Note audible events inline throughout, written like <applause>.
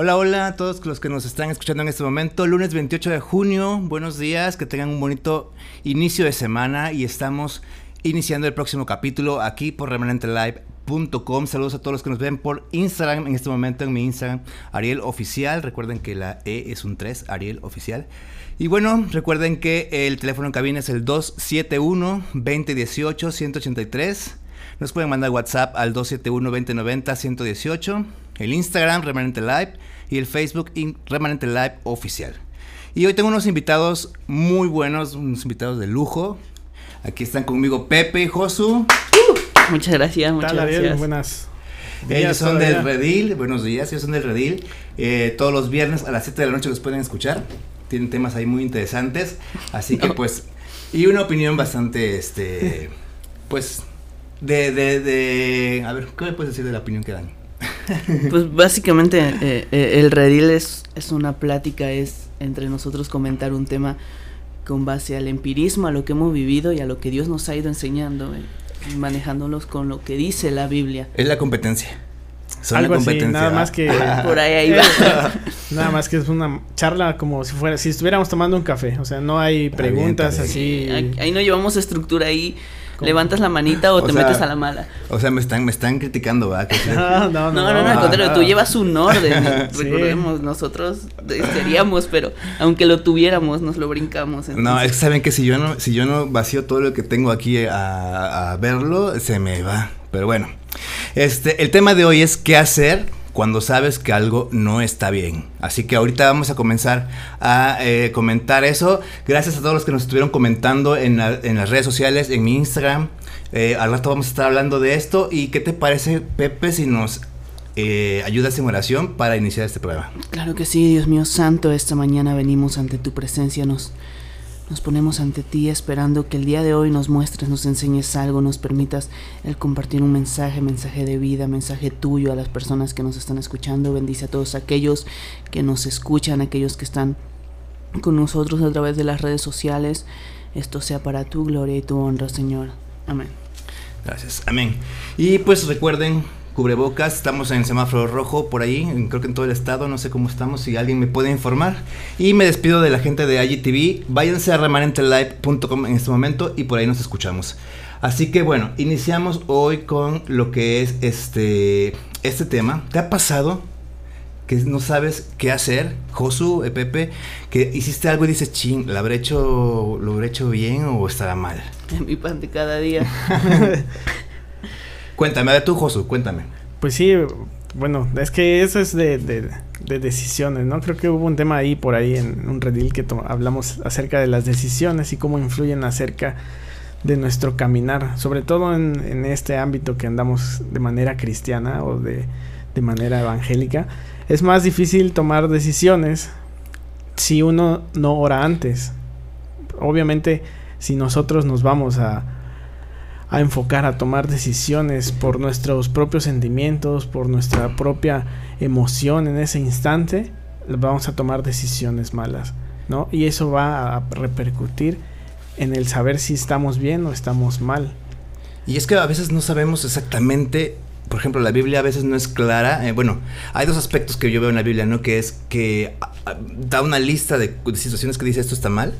Hola, hola a todos los que nos están escuchando en este momento. Lunes 28 de junio, buenos días, que tengan un bonito inicio de semana y estamos iniciando el próximo capítulo aquí por remanentelive.com. Saludos a todos los que nos ven por Instagram en este momento, en mi Instagram, Ariel Oficial. Recuerden que la E es un 3, Ariel Oficial. Y bueno, recuerden que el teléfono en cabina es el 271-2018-183. Nos pueden mandar WhatsApp al 271-2090-118. El Instagram, Remanente Live. Y el Facebook, Remanente Live Oficial. Y hoy tengo unos invitados muy buenos, unos invitados de lujo. Aquí están conmigo Pepe y Josu. Muchas gracias, muchas gracias. Buenas. Ellos son del Redil, buenos días, ellos son del Redil. Eh, todos los viernes a las 7 de la noche los pueden escuchar. Tienen temas ahí muy interesantes. Así que <laughs> pues, y una opinión bastante, este, pues, de, de, de, a ver, ¿qué me puedes decir de la opinión que dan? <laughs> Pues básicamente eh, eh, el Redil es, es una plática, es entre nosotros comentar un tema con base al empirismo, a lo que hemos vivido y a lo que Dios nos ha ido enseñando, eh, manejándolos con lo que dice la Biblia. Es la competencia. Son Algo así, nada más que <laughs> por ahí, ahí va. <laughs> nada más que es una charla como si fuera si estuviéramos tomando un café, o sea, no hay preguntas así. Ahí no llevamos estructura ahí levantas la manita o, te metes a la mala. O sea, me están, me están criticando, ¿verdad? <laughs> No, no, no, no, no, al contrario, tú llevas un orden. <laughs> Recordemos, nosotros seríamos, pero aunque lo tuviéramos, nos lo brincamos. No, es que saben que si yo no, si yo no vacío todo lo que tengo aquí a, a verlo, se me va. Pero bueno, este, el tema de hoy es qué hacer cuando sabes que algo no está bien. Así que ahorita vamos a comenzar a eh, comentar eso. Gracias a todos los que nos estuvieron comentando en, las redes sociales, en mi Instagram. Eh, al rato vamos a estar hablando de esto. ¿Y qué te parece, Pepe, si nos eh, ayudas en oración para iniciar este programa? Claro que sí, Dios mío santo. Esta mañana venimos ante tu presencia. Nos nos ponemos ante ti esperando que el día de hoy nos muestres, nos enseñes algo, nos permitas el compartir un mensaje, mensaje de vida, mensaje tuyo a las personas que nos están escuchando. Bendice a todos aquellos que nos escuchan, aquellos que están con nosotros a través de las redes sociales. Esto sea para tu gloria y tu honra, Señor. Amén. Gracias. Amén. Y pues recuerden cubrebocas, estamos en semáforo rojo por ahí, creo que en todo el estado, no sé cómo estamos, si alguien me puede informar. Y me despido de la gente de IGTV, váyanse a remanentelive.com en este momento y por ahí nos escuchamos. Así que bueno, iniciamos hoy con lo que es este, este tema. ¿Te ha pasado que no sabes qué hacer? Josu, eh, Pepe, que hiciste algo y dices, ching, ¿lo habré hecho, lo habré hecho bien o estará mal? En <laughs> mi pan de cada día. <laughs> Cuéntame, ver tú, Josu, cuéntame. Pues sí, bueno, es que eso es de, decisiones, ¿no? Creo que hubo un tema ahí por ahí en un redil que hablamos acerca de las decisiones y cómo influyen acerca de nuestro caminar, sobre todo en, este ámbito que andamos de manera cristiana o de, de manera evangélica. Es más difícil tomar decisiones si uno no ora antes. Obviamente, si nosotros nos vamos a a enfocar, a tomar decisiones por nuestros propios sentimientos, por nuestra propia emoción en ese instante, vamos a tomar decisiones malas, ¿no? Y eso va a repercutir en el saber si estamos bien o estamos mal. Y es que a veces no sabemos exactamente, por ejemplo, la Biblia a veces no es clara. Eh, bueno, hay dos aspectos que yo veo en la Biblia, ¿no? Que es que da una lista de, de situaciones que dice esto está mal,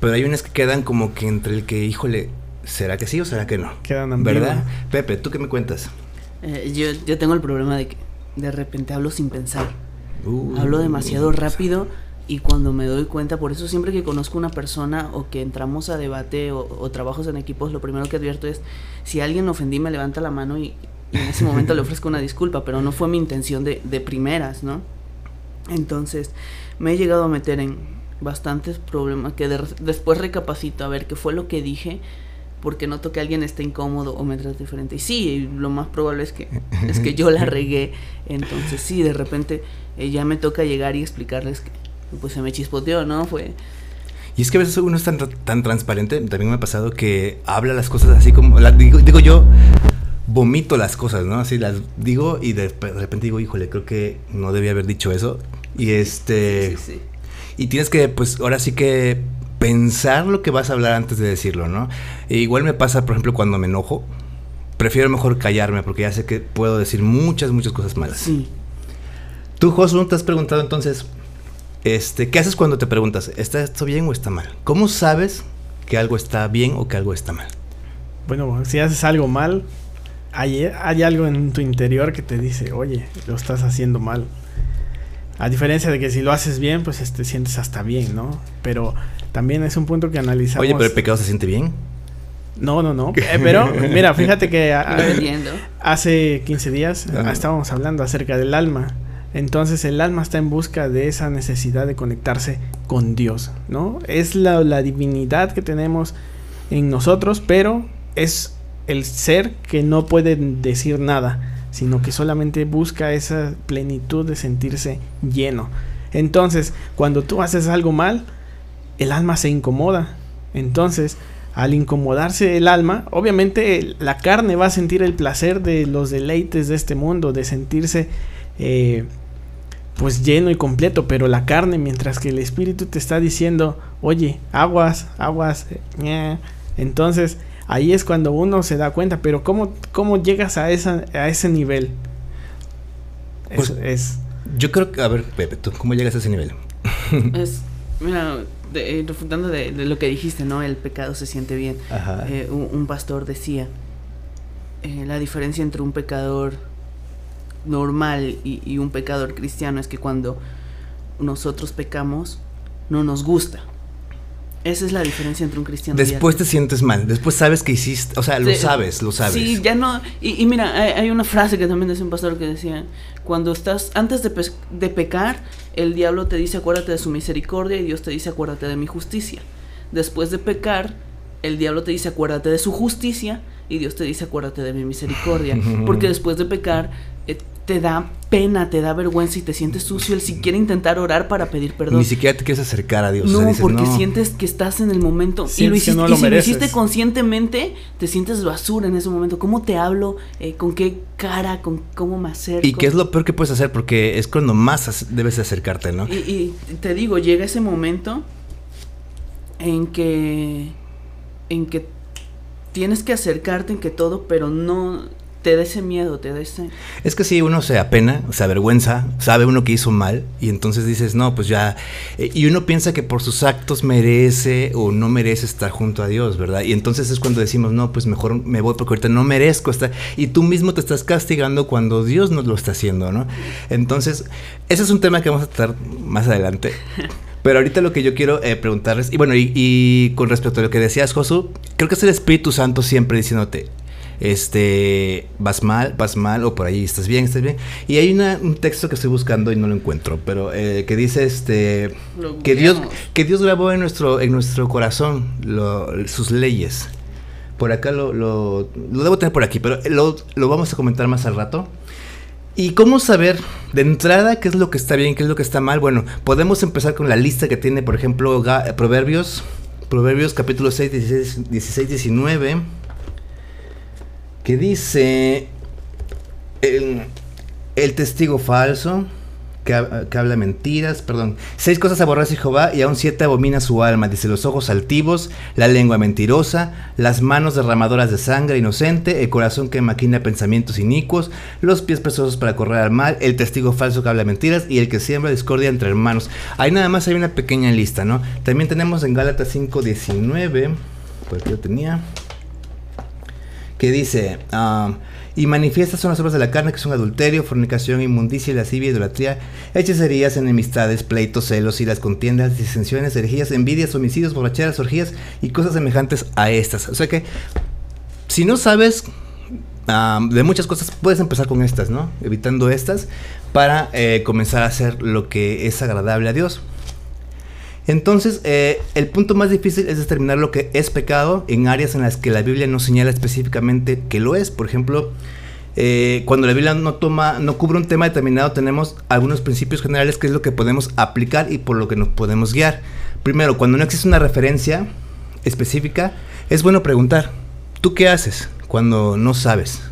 pero hay unas que quedan como que entre el que, híjole, ¿será que sí o será que no? Quedan ¿Verdad? Pepe, ¿tú qué me cuentas? Eh, yo, yo tengo el problema de que de repente hablo sin pensar. hablo demasiado rápido y cuando me doy cuenta, por eso siempre que conozco una persona o que entramos a debate o, trabajos en equipos, lo primero que advierto es, si alguien ofendí, me levanta la mano y, en ese <laughs> momento le ofrezco una disculpa, pero no fue mi intención de, de primeras, ¿no? Entonces, me he llegado a meter en bastantes problemas que después recapacito a ver qué fue lo que dije porque noto que alguien está incómodo o me trata diferente. Y sí, lo más probable es que, es que yo la <laughs> regué. Entonces sí, de repente eh, ya me toca llegar y explicarles que pues se me chispoteó, ¿no? Fue... Y es que a veces uno es tan, tan transparente, también me ha pasado que habla las cosas así como, digo, digo yo, vomito las cosas, ¿no? Así las digo y de, repente digo, híjole, creo que no debía haber dicho eso. Y este... Sí, sí, Y tienes que, pues, ahora sí que pensar lo que vas a hablar antes de decirlo, ¿no? E igual me pasa, por ejemplo, cuando me enojo, prefiero mejor callarme porque ya sé que puedo decir muchas, muchas cosas malas. Sí. Tú, Josu, te has preguntado entonces, este, ¿qué haces cuando te preguntas, ¿está esto bien o está mal? ¿Cómo sabes que algo está bien o que algo está mal? Bueno, si haces algo mal, hay, hay algo en tu interior que te dice, oye, lo estás haciendo mal. A diferencia de que si lo haces bien, pues te este, sientes hasta bien, ¿no? Pero también es un punto que analizamos. Oye, pero el pecado se siente bien. No, no, no. Eh, pero mira, fíjate que <laughs> hace 15 días estábamos hablando acerca del alma. Entonces el alma está en busca de esa necesidad de conectarse con Dios, ¿no? Es la, la divinidad que tenemos en nosotros, pero es el ser que no puede decir nada, sino que solamente busca esa plenitud de sentirse lleno. Entonces, cuando tú haces algo mal, el alma se incomoda. Entonces, al incomodarse el alma, obviamente la carne va a sentir el placer de los deleites de este mundo, de sentirse eh, pues lleno y completo, pero la carne, mientras que el espíritu te está diciendo, oye, aguas, aguas, eh, entonces ahí es cuando uno se da cuenta, pero ¿cómo, cómo llegas a, esa, a ese nivel? Pues, es, Yo creo que, a ver, Pepe, ¿tú cómo llegas a ese nivel? es, mira, eh, refutando de, lo que dijiste, ¿no? El pecado se siente bien. Eh, un, pastor decía, eh, la diferencia entre un pecador normal y, y un pecador cristiano es que cuando nosotros pecamos, no nos gusta esa es la diferencia entre un cristiano Después te sientes mal, después sabes que hiciste, o sea, lo sabes, lo sabes. Sí, ya no. Y, mira, hay, una frase que también decía un pastor que decía: Cuando estás, antes de, de pecar, el diablo te dice acuérdate de su misericordia y Dios te dice acuérdate de mi justicia. Después de pecar, el diablo te dice acuérdate de su justicia y Dios te dice acuérdate de mi misericordia. <laughs> Porque después de pecar, te da pena, te da vergüenza y te sientes sucio el siquiera intentar orar para pedir perdón. Ni siquiera te quieres acercar a Dios. No, porque sientes que estás en el momento. y lo hiciste, y si lo hiciste conscientemente, te sientes basura en ese momento. ¿Cómo te hablo? Eh, ¿Con qué cara? ¿Con cómo me acerco? ¿Y qué es lo peor que puedes hacer? Porque es cuando más debes acercarte, ¿no? Y, y te digo, llega ese momento en que en que tienes que acercarte en que todo, pero no te da ese miedo, te da ese... Es que si uno se apena, se avergüenza, sabe uno que hizo mal y entonces dices, no, pues ya... Eh, y uno piensa que por sus actos merece o no merece estar junto a Dios, ¿verdad? Y entonces es cuando decimos, no, pues mejor me voy porque ahorita no merezco estar... Y tú mismo te estás castigando cuando Dios nos lo está haciendo, ¿no? Entonces, ese es un tema que vamos a tratar más adelante. <laughs> Pero ahorita lo que yo quiero eh, preguntarles, y bueno, y, y, con respecto a lo que decías, Josu, creo que es el Espíritu Santo siempre diciéndote, este, vas mal, vas mal, o por ahí estás bien, estás bien. Y hay un texto que estoy buscando y no lo encuentro, pero eh, que dice este, que Dios, que Dios grabó en nuestro, en nuestro corazón sus leyes. Por acá lo, lo, debo tener por aquí, pero lo, lo vamos a comentar más al rato. ¿Y cómo saber de entrada qué es lo que está bien, qué es lo que está mal? Bueno, podemos empezar con la lista que tiene, por ejemplo, Proverbios, Proverbios capítulo 6, 16, 16 19 que dice el, testigo falso, que, habla mentiras, perdón. Seis cosas aborrece Jehová y aún siete abomina su alma. Dice los ojos altivos, la lengua mentirosa, las manos derramadoras de sangre inocente, el corazón que maquina pensamientos inicuos, los pies pesosos para correr al mal, el testigo falso que habla mentiras y el que siembra discordia entre hermanos. Ahí nada más hay una pequeña lista, ¿no? También tenemos en Gálatas 5.19, pues yo tenía que dice, ah, y manifiestas son las obras de la carne que son adulterio, fornicación, inmundicia, lascivia, idolatría, hechicerías, enemistades, pleitos, celos, y las contiendas, disensiones, herejías, envidias, homicidios, borracheras, orgías y cosas semejantes a estas. O sea que, si no sabes ah, de muchas cosas, puedes empezar con estas, ¿no? Evitando estas para eh, comenzar a hacer lo que es agradable a Dios. Entonces, eh, el punto más difícil es determinar lo que es pecado en áreas en las que la Biblia no señala específicamente que lo es. Por ejemplo, eh, cuando la Biblia no toma, no cubre un tema determinado, tenemos algunos principios generales que es lo que podemos aplicar y por lo que nos podemos guiar. Primero, cuando no existe una referencia específica, es bueno preguntar, ¿tú qué haces cuando no sabes?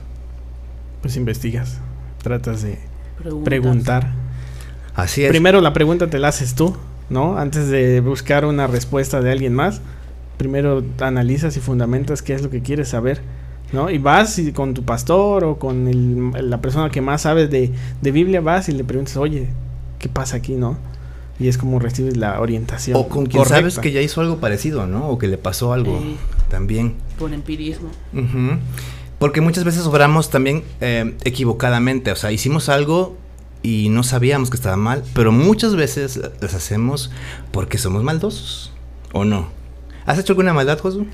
Pues investigas, tratas de preguntar. Así es. Primero la pregunta te la haces tú ¿no? Antes de buscar una respuesta de alguien más, primero analizas y fundamentas qué es lo que quieres saber ¿no? Y vas y con tu pastor o con el, la persona que más sabe de, de Biblia, vas y le preguntas, oye, ¿qué pasa aquí, no? Y es como recibes la orientación. O con quien sabes que ya hizo algo parecido, ¿no? O que le pasó algo también. Por empirismo. Porque muchas veces obramos también eh, equivocadamente. O sea, hicimos algo y no sabíamos que estaba mal, pero muchas veces las hacemos porque somos maldosos. ¿O no? ¿Has hecho alguna maldad, Josu?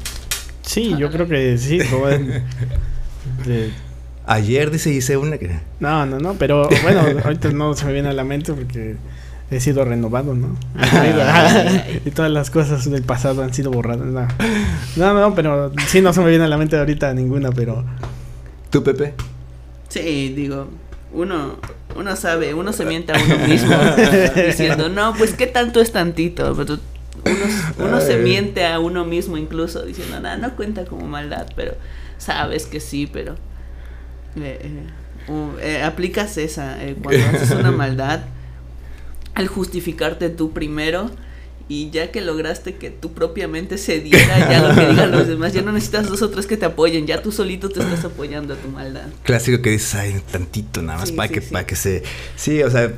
Sí, yo creo que sí. Ayer dice hice una que... No, no, no, pero bueno, ahorita no se me viene a la mente porque he sido renovado, ¿no? <laughs> y todas las cosas del pasado han sido borradas. No. no, no, pero sí no se me viene a la mente ahorita ninguna, pero... ¿Tú, Pepe? Sí, digo, uno, uno sabe, uno se miente a uno mismo <laughs> diciendo, no, pues qué tanto es tantito. Pero uno, uno se miente a uno mismo incluso diciendo, nada, no cuenta como maldad, pero sabes que sí, pero... Eh, eh, eh aplicas esa, eh, cuando haces una maldad al justificarte tú primero y ya que lograste que tú propiamente se diera ya lo que digan los demás, ya no necesitas dos o tres que te apoyen, ya tú solito te estás apoyando a tu maldad. Clásico que dices, ay, tantito nada más para que, para que se... Sí, o sea,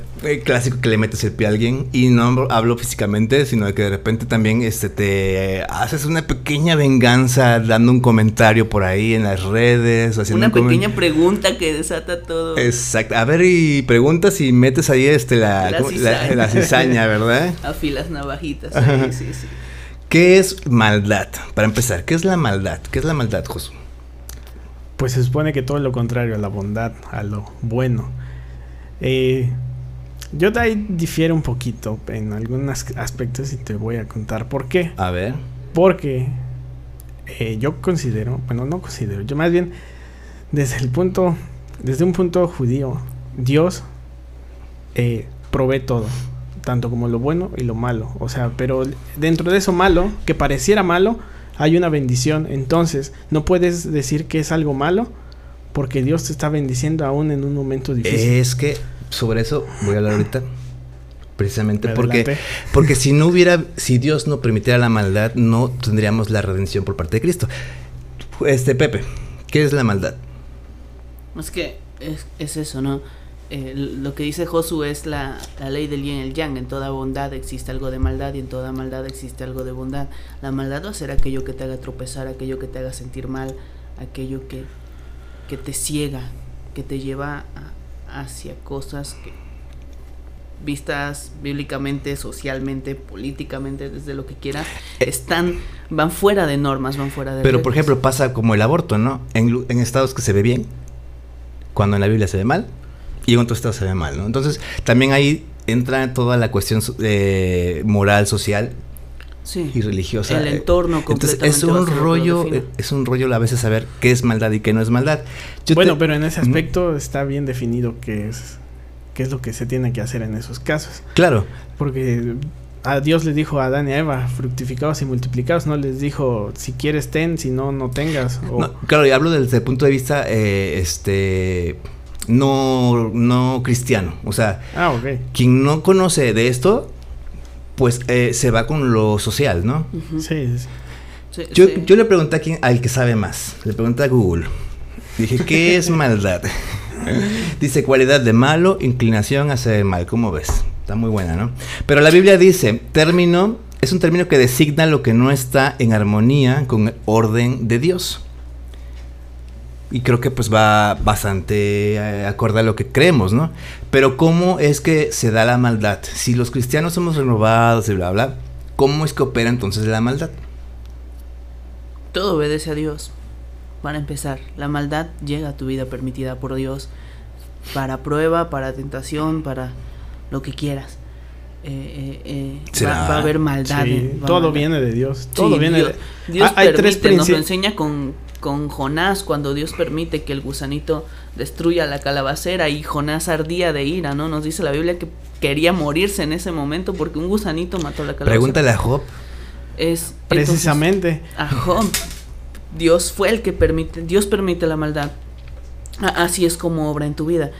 clásico que le metes el pie a alguien y no hablo físicamente, sino de que de repente también este, te haces una pequeña venganza dando un comentario por ahí en las redes. Haciendo una pequeña pregunta que desata todo. Exacto. A ver, y preguntas y metes ahí este, la, la cizaña, ¿verdad? <laughs> Afilas navajitas. ¿Qué es maldad? Para empezar, ¿qué es la maldad? ¿Qué es la maldad, Josu? Pues se supone que todo lo contrario a la bondad, a lo bueno. Eh, yo de ahí difiero un poquito en algunos aspectos y te voy a contar por qué. A ver. Porque eh, yo considero, bueno, no considero, yo más bien desde el punto, desde un punto judío, Dios eh, provee todo tanto como lo bueno y lo malo. O sea, pero dentro de eso malo, que pareciera malo, hay una bendición. Entonces, no puedes decir que es algo malo porque Dios te está bendiciendo aún en un momento difícil. Es que sobre eso voy a hablar ahorita. Precisamente porque, porque si no hubiera, si Dios no permitiera la maldad, no tendríamos la redención por parte de Cristo. Este, Pepe, ¿qué es la maldad? Es que es, es eso, ¿no? Eh, lo que dice Josu es la, ley del yin y el yang. En toda bondad existe algo de maldad y en toda maldad existe algo de bondad. La maldad va a ser aquello que te haga tropezar, aquello que te haga sentir mal, aquello que, que te ciega, que te lleva hacia cosas que vistas bíblicamente, socialmente, políticamente, desde lo que quieras, están, van fuera de normas, van fuera de... Pero por ejemplo pasa como el aborto, ¿no? En, en estados que se ve bien, cuando en la Biblia se ve mal, y en otro estado se ve mal, ¿no? Entonces, también ahí entra toda la cuestión eh, moral, social y religiosa. El entorno completamente Entonces, es un rollo, es un rollo a veces saber qué es maldad y qué no es maldad. bueno, pero en ese aspecto está bien definido qué es, qué es lo que se tiene que hacer en esos casos. Claro. Porque a Dios le dijo a Adán y a Eva, fructificados y multiplicados, no les dijo, si quieres ten, si no, no tengas. claro, y hablo desde el punto de vista, eh, este no, no cristiano. O sea, ah, quien no conoce de esto, pues eh, se va con lo social, ¿no? sí, sí. yo, yo, le pregunté a quien, al que sabe más, le pregunté a Google. Dije, ¿qué <laughs> es maldad? <laughs> dice cualidad de malo, inclinación hacia el mal. ¿Cómo ves? Está muy buena, ¿no? Pero la Biblia dice, término, es un término que designa lo que no está en armonía con el orden de Dios y creo que pues va bastante eh, acorde a lo que creemos, ¿no? Pero ¿cómo es que se da la maldad? Si los cristianos somos renovados y bla, bla, ¿cómo es que opera entonces la maldad? Todo obedece a Dios. Para empezar, la maldad llega a tu vida permitida por Dios para prueba, para tentación, para lo que quieras. Eh, eh, va, a haber maldad. todo viene de Dios. Todo viene Dios, de Dios. hay permite, nos lo enseña con con Jonás cuando Dios permite que el gusanito destruya la calabacera y Jonás ardía de ira, ¿no? Nos dice la Biblia que quería morirse en ese momento porque un gusanito mató la calabacera. Pregúntale a Job. Es precisamente a Job. Dios fue el que permite, Dios permite la maldad. Así es como obra en tu vida.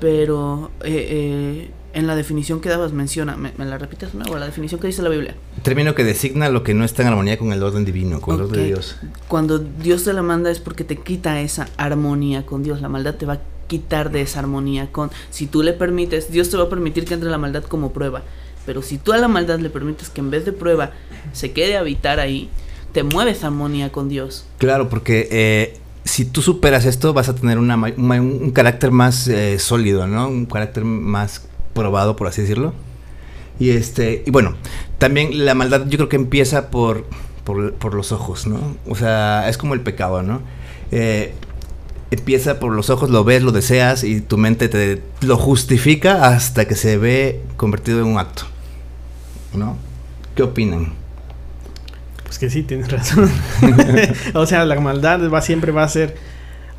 Pero eh, eh, en la definición que dabas menciona, ¿me, la repites nuevo? La definición que dice la Biblia. Término que designa lo que no está en armonía con el orden divino, con el orden de Dios. Cuando Dios te la manda es porque te quita esa armonía con Dios. La maldad te va a quitar de esa armonía con... Si tú le permites, Dios te va a permitir que entre la maldad como prueba. Pero si tú a la maldad le permites que en vez de prueba se quede a habitar ahí, te mueves armonía con Dios. Claro, porque eh, si tú superas esto, vas a tener una, un, carácter más eh, sólido, ¿no? Un carácter más probado, por así decirlo. Y este, y bueno, también la maldad yo creo que empieza por, por, los ojos, ¿no? O sea, es como el pecado, ¿no? Eh, empieza por los ojos, lo ves, lo deseas y tu mente te lo justifica hasta que se ve convertido en un acto, ¿no? ¿Qué opinan? Pues que sí, tienes razón. <laughs> o sea, la maldad va, siempre va a ser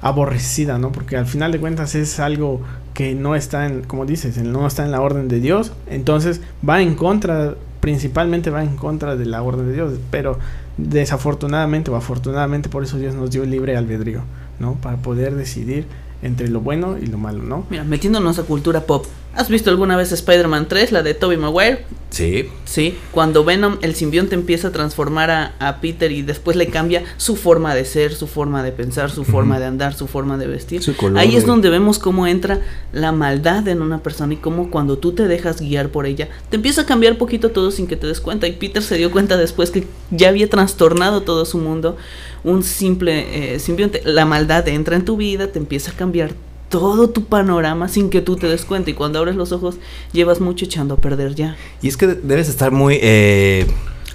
aborrecida, ¿no? Porque al final de cuentas es algo que no está en, como dices, no está en la orden de Dios, entonces va en contra, principalmente va en contra de la orden de Dios, pero desafortunadamente o afortunadamente por eso Dios nos dio libre albedrío, ¿no? Para poder decidir entre lo bueno y lo malo, ¿no? Mira, metiéndonos a cultura pop, ¿Has visto alguna vez Spider-Man 3, la de Tobey Maguire? Sí. Sí, cuando Venom, el simbionte empieza a transformar a, Peter y después le cambia su forma de ser, su forma de pensar, su forma de andar, su forma de vestir. Ahí es donde vemos cómo entra la maldad en una persona y cómo cuando tú te dejas guiar por ella, te empieza a cambiar poquito todo sin que te des cuenta. Y Peter se dio cuenta después que ya había trastornado todo su mundo. Un simple eh, simbionte, la maldad entra en tu vida, te empieza a cambiar todo tu panorama sin que tú te des cuenta. Y cuando abres los ojos, llevas mucho echando a perder ya. Y es que debes estar muy eh,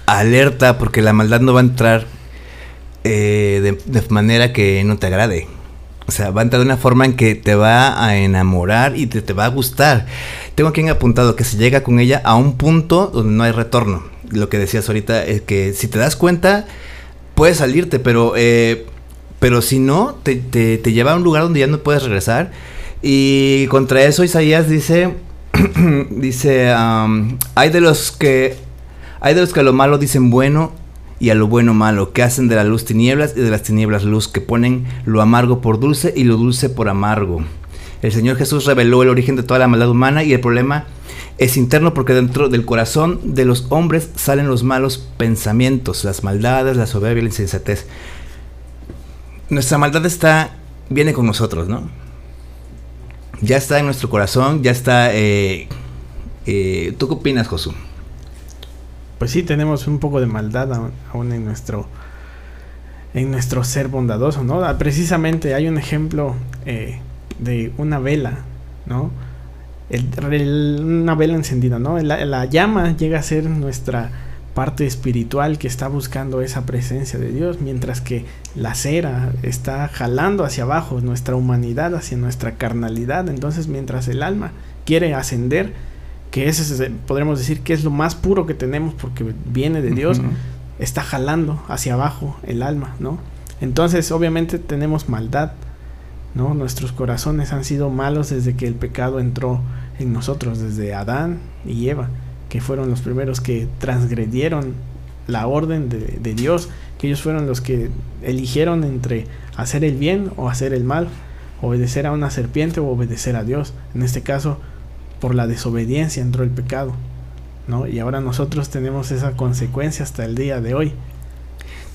alerta porque la maldad no va a entrar eh, de, manera que no te agrade. O sea, va a entrar de una forma en que te va a enamorar y te, te va a gustar. Tengo aquí apuntado que se llega con ella a un punto donde no hay retorno. Lo que decías ahorita es que si te das cuenta, puedes salirte, pero eh, pero si no, te, te, lleva a un lugar donde ya no puedes regresar. Y contra eso Isaías dice, <clears throat> dice, hay de los que, hay de los que a lo malo dicen bueno y a lo bueno malo, que hacen de la luz tinieblas y de las tinieblas luz, que ponen lo amargo por dulce y lo dulce por amargo. El Señor Jesús reveló el origen de toda la maldad humana y el problema es interno porque dentro del corazón de los hombres salen los malos pensamientos, las maldades, la soberbia la insensatez nuestra maldad está, viene con nosotros, ¿no? Ya está en nuestro corazón, ya está... Eh, eh, ¿Tú qué opinas, Josu? Pues sí, tenemos un poco de maldad aún en nuestro, en nuestro ser bondadoso, ¿no? Ah, precisamente hay un ejemplo eh, de una vela, ¿no? una vela encendida, ¿no? la llama llega a ser nuestra parte espiritual que está buscando esa presencia de Dios, mientras que la cera está jalando hacia abajo nuestra humanidad, hacia nuestra carnalidad. Entonces, mientras el alma quiere ascender, que ese podremos decir que es lo más puro que tenemos porque viene de Dios, está jalando hacia abajo el alma, ¿no? Entonces, obviamente tenemos maldad, ¿no? Nuestros corazones han sido malos desde que el pecado entró en nosotros, desde Adán y Eva que fueron los primeros que transgredieron la orden de, Dios, que ellos fueron los que eligieron entre hacer el bien o hacer el mal, obedecer a una serpiente o obedecer a Dios. En este caso, por la desobediencia entró el pecado, ¿no? Y ahora nosotros tenemos esa consecuencia hasta el día de hoy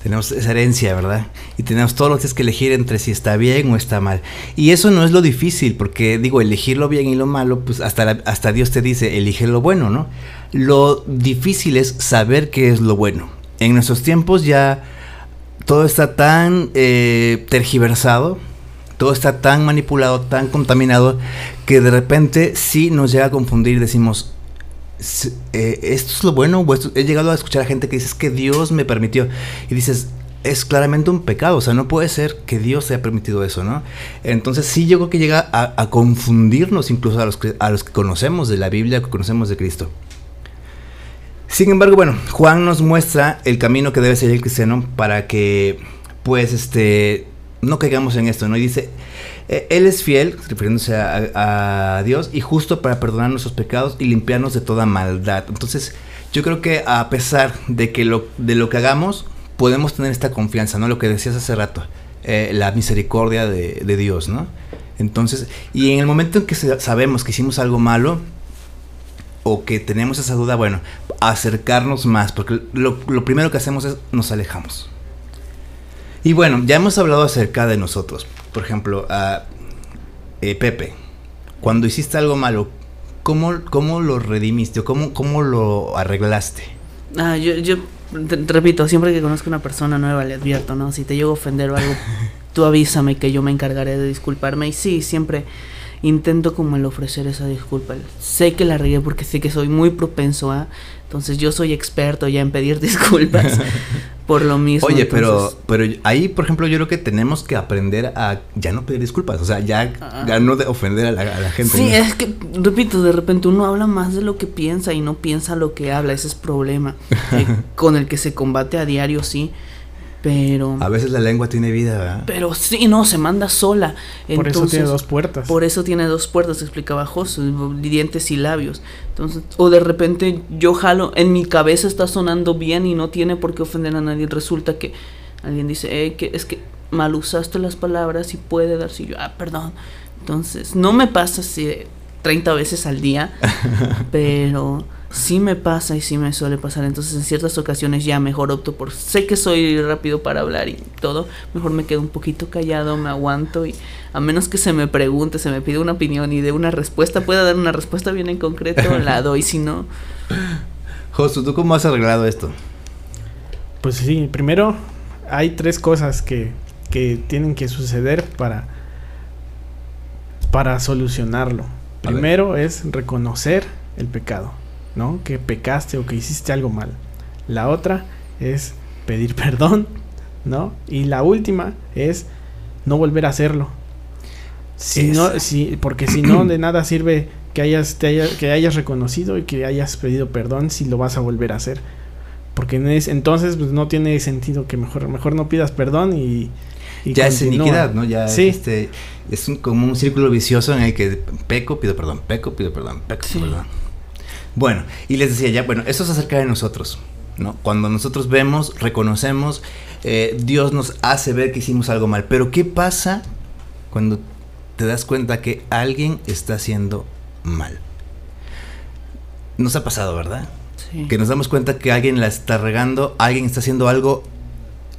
tenemos esa herencia, ¿verdad? Y tenemos todos los días que elegir entre si está bien o está mal. Y eso no es lo difícil, porque digo, elegir lo bien y lo malo, pues hasta, hasta Dios te dice, elige lo bueno, ¿no? Lo difícil es saber qué es lo bueno. En nuestros tiempos ya todo está tan eh, tergiversado, todo está tan manipulado, tan contaminado, que de repente sí nos llega a confundir y decimos, eh, esto es lo bueno, he llegado a escuchar a gente que dice que Dios me permitió. Y dices, es claramente un pecado, o sea, no puede ser que Dios haya permitido eso, ¿no? Entonces sí yo creo que llega a, confundirnos incluso a los, que, a los que conocemos de la Biblia, que conocemos de Cristo. Sin embargo, bueno, Juan nos muestra el camino que debe seguir el cristiano para que, pues, este, no caigamos en esto, ¿no? Y dice, eh, él es fiel, refiriéndose a, Dios, y justo para perdonar nuestros pecados y limpiarnos de toda maldad. Entonces, yo creo que a pesar de que lo, de lo que hagamos, podemos tener esta confianza, ¿no? Lo que decías hace rato, eh, la misericordia de, de, Dios, ¿no? Entonces, y en el momento en que sabemos que hicimos algo malo, o que tenemos esa duda, bueno, acercarnos más, porque lo, primero que hacemos es nos alejamos. Y bueno, ya hemos hablado acerca de nosotros. Por ejemplo, a eh, Pepe, cuando hiciste algo malo, ¿cómo, cómo lo redimiste o cómo, cómo lo arreglaste? Ah, yo, yo repito, siempre que conozco a una persona nueva le advierto, ¿no? Si te llego a ofender o algo, <laughs> tú avísame que yo me encargaré de disculparme. Y sí, siempre intento como el ofrecer esa disculpa. Sé que la regué porque sé que soy muy propenso a, entonces yo soy experto ya en pedir disculpas <laughs> por lo mismo. Oye, pero pero ahí, por ejemplo, yo creo que tenemos que aprender a ya no pedir disculpas, o sea, ya, ah. no de ofender a la, gente. Sí, es que, repito, de repente uno habla más de lo que piensa y no piensa lo que habla, ese es problema <laughs> eh, con el que se combate a diario, sí pero... A veces la lengua tiene vida, ¿verdad? Pero sí, no, se manda sola. por eso tiene dos puertas. Por eso tiene dos puertas, explicaba José, dientes y labios. Entonces, o de repente yo jalo, en mi cabeza está sonando bien y no tiene por qué ofender a nadie. Resulta que alguien dice, eh, que es que mal usaste las palabras y puede darse y yo, ah, perdón. Entonces, no me pasa así 30 veces al día, <laughs> pero sí me pasa y sí me suele pasar. Entonces en ciertas ocasiones ya mejor opto por, sé que soy rápido para hablar y todo, mejor me quedo un poquito callado, me aguanto y a menos que se me pregunte, se me pide una opinión y de una respuesta, pueda dar una respuesta bien en concreto, la <laughs> doy, si no... Josu, ¿tú cómo has arreglado esto? Pues sí, primero hay tres cosas que, que tienen que suceder para, para solucionarlo. Primero es reconocer el pecado. ¿No? Que pecaste o que hiciste algo mal. La otra es pedir <laughs> perdón, ¿no? Y la última es no volver a hacerlo. Si no, si, porque si no, de nada sirve que hayas, que hayas reconocido y que hayas pedido perdón si lo vas a volver a hacer. Porque entonces pues, no tiene sentido que mejor, mejor no pidas perdón y... ya es iniquidad, ¿no? Ya es, este, es como un círculo vicioso en el que peco, pido perdón, peco, pido perdón, peco, pido perdón. Bueno, y les decía ya, bueno, eso es acerca de nosotros, ¿no? Cuando nosotros vemos, reconocemos, eh, Dios nos hace ver que hicimos algo mal. Pero ¿qué pasa cuando te das cuenta que alguien está haciendo mal? Nos ha pasado, ¿verdad? Sí. Que nos damos cuenta que alguien la está regando, alguien está haciendo algo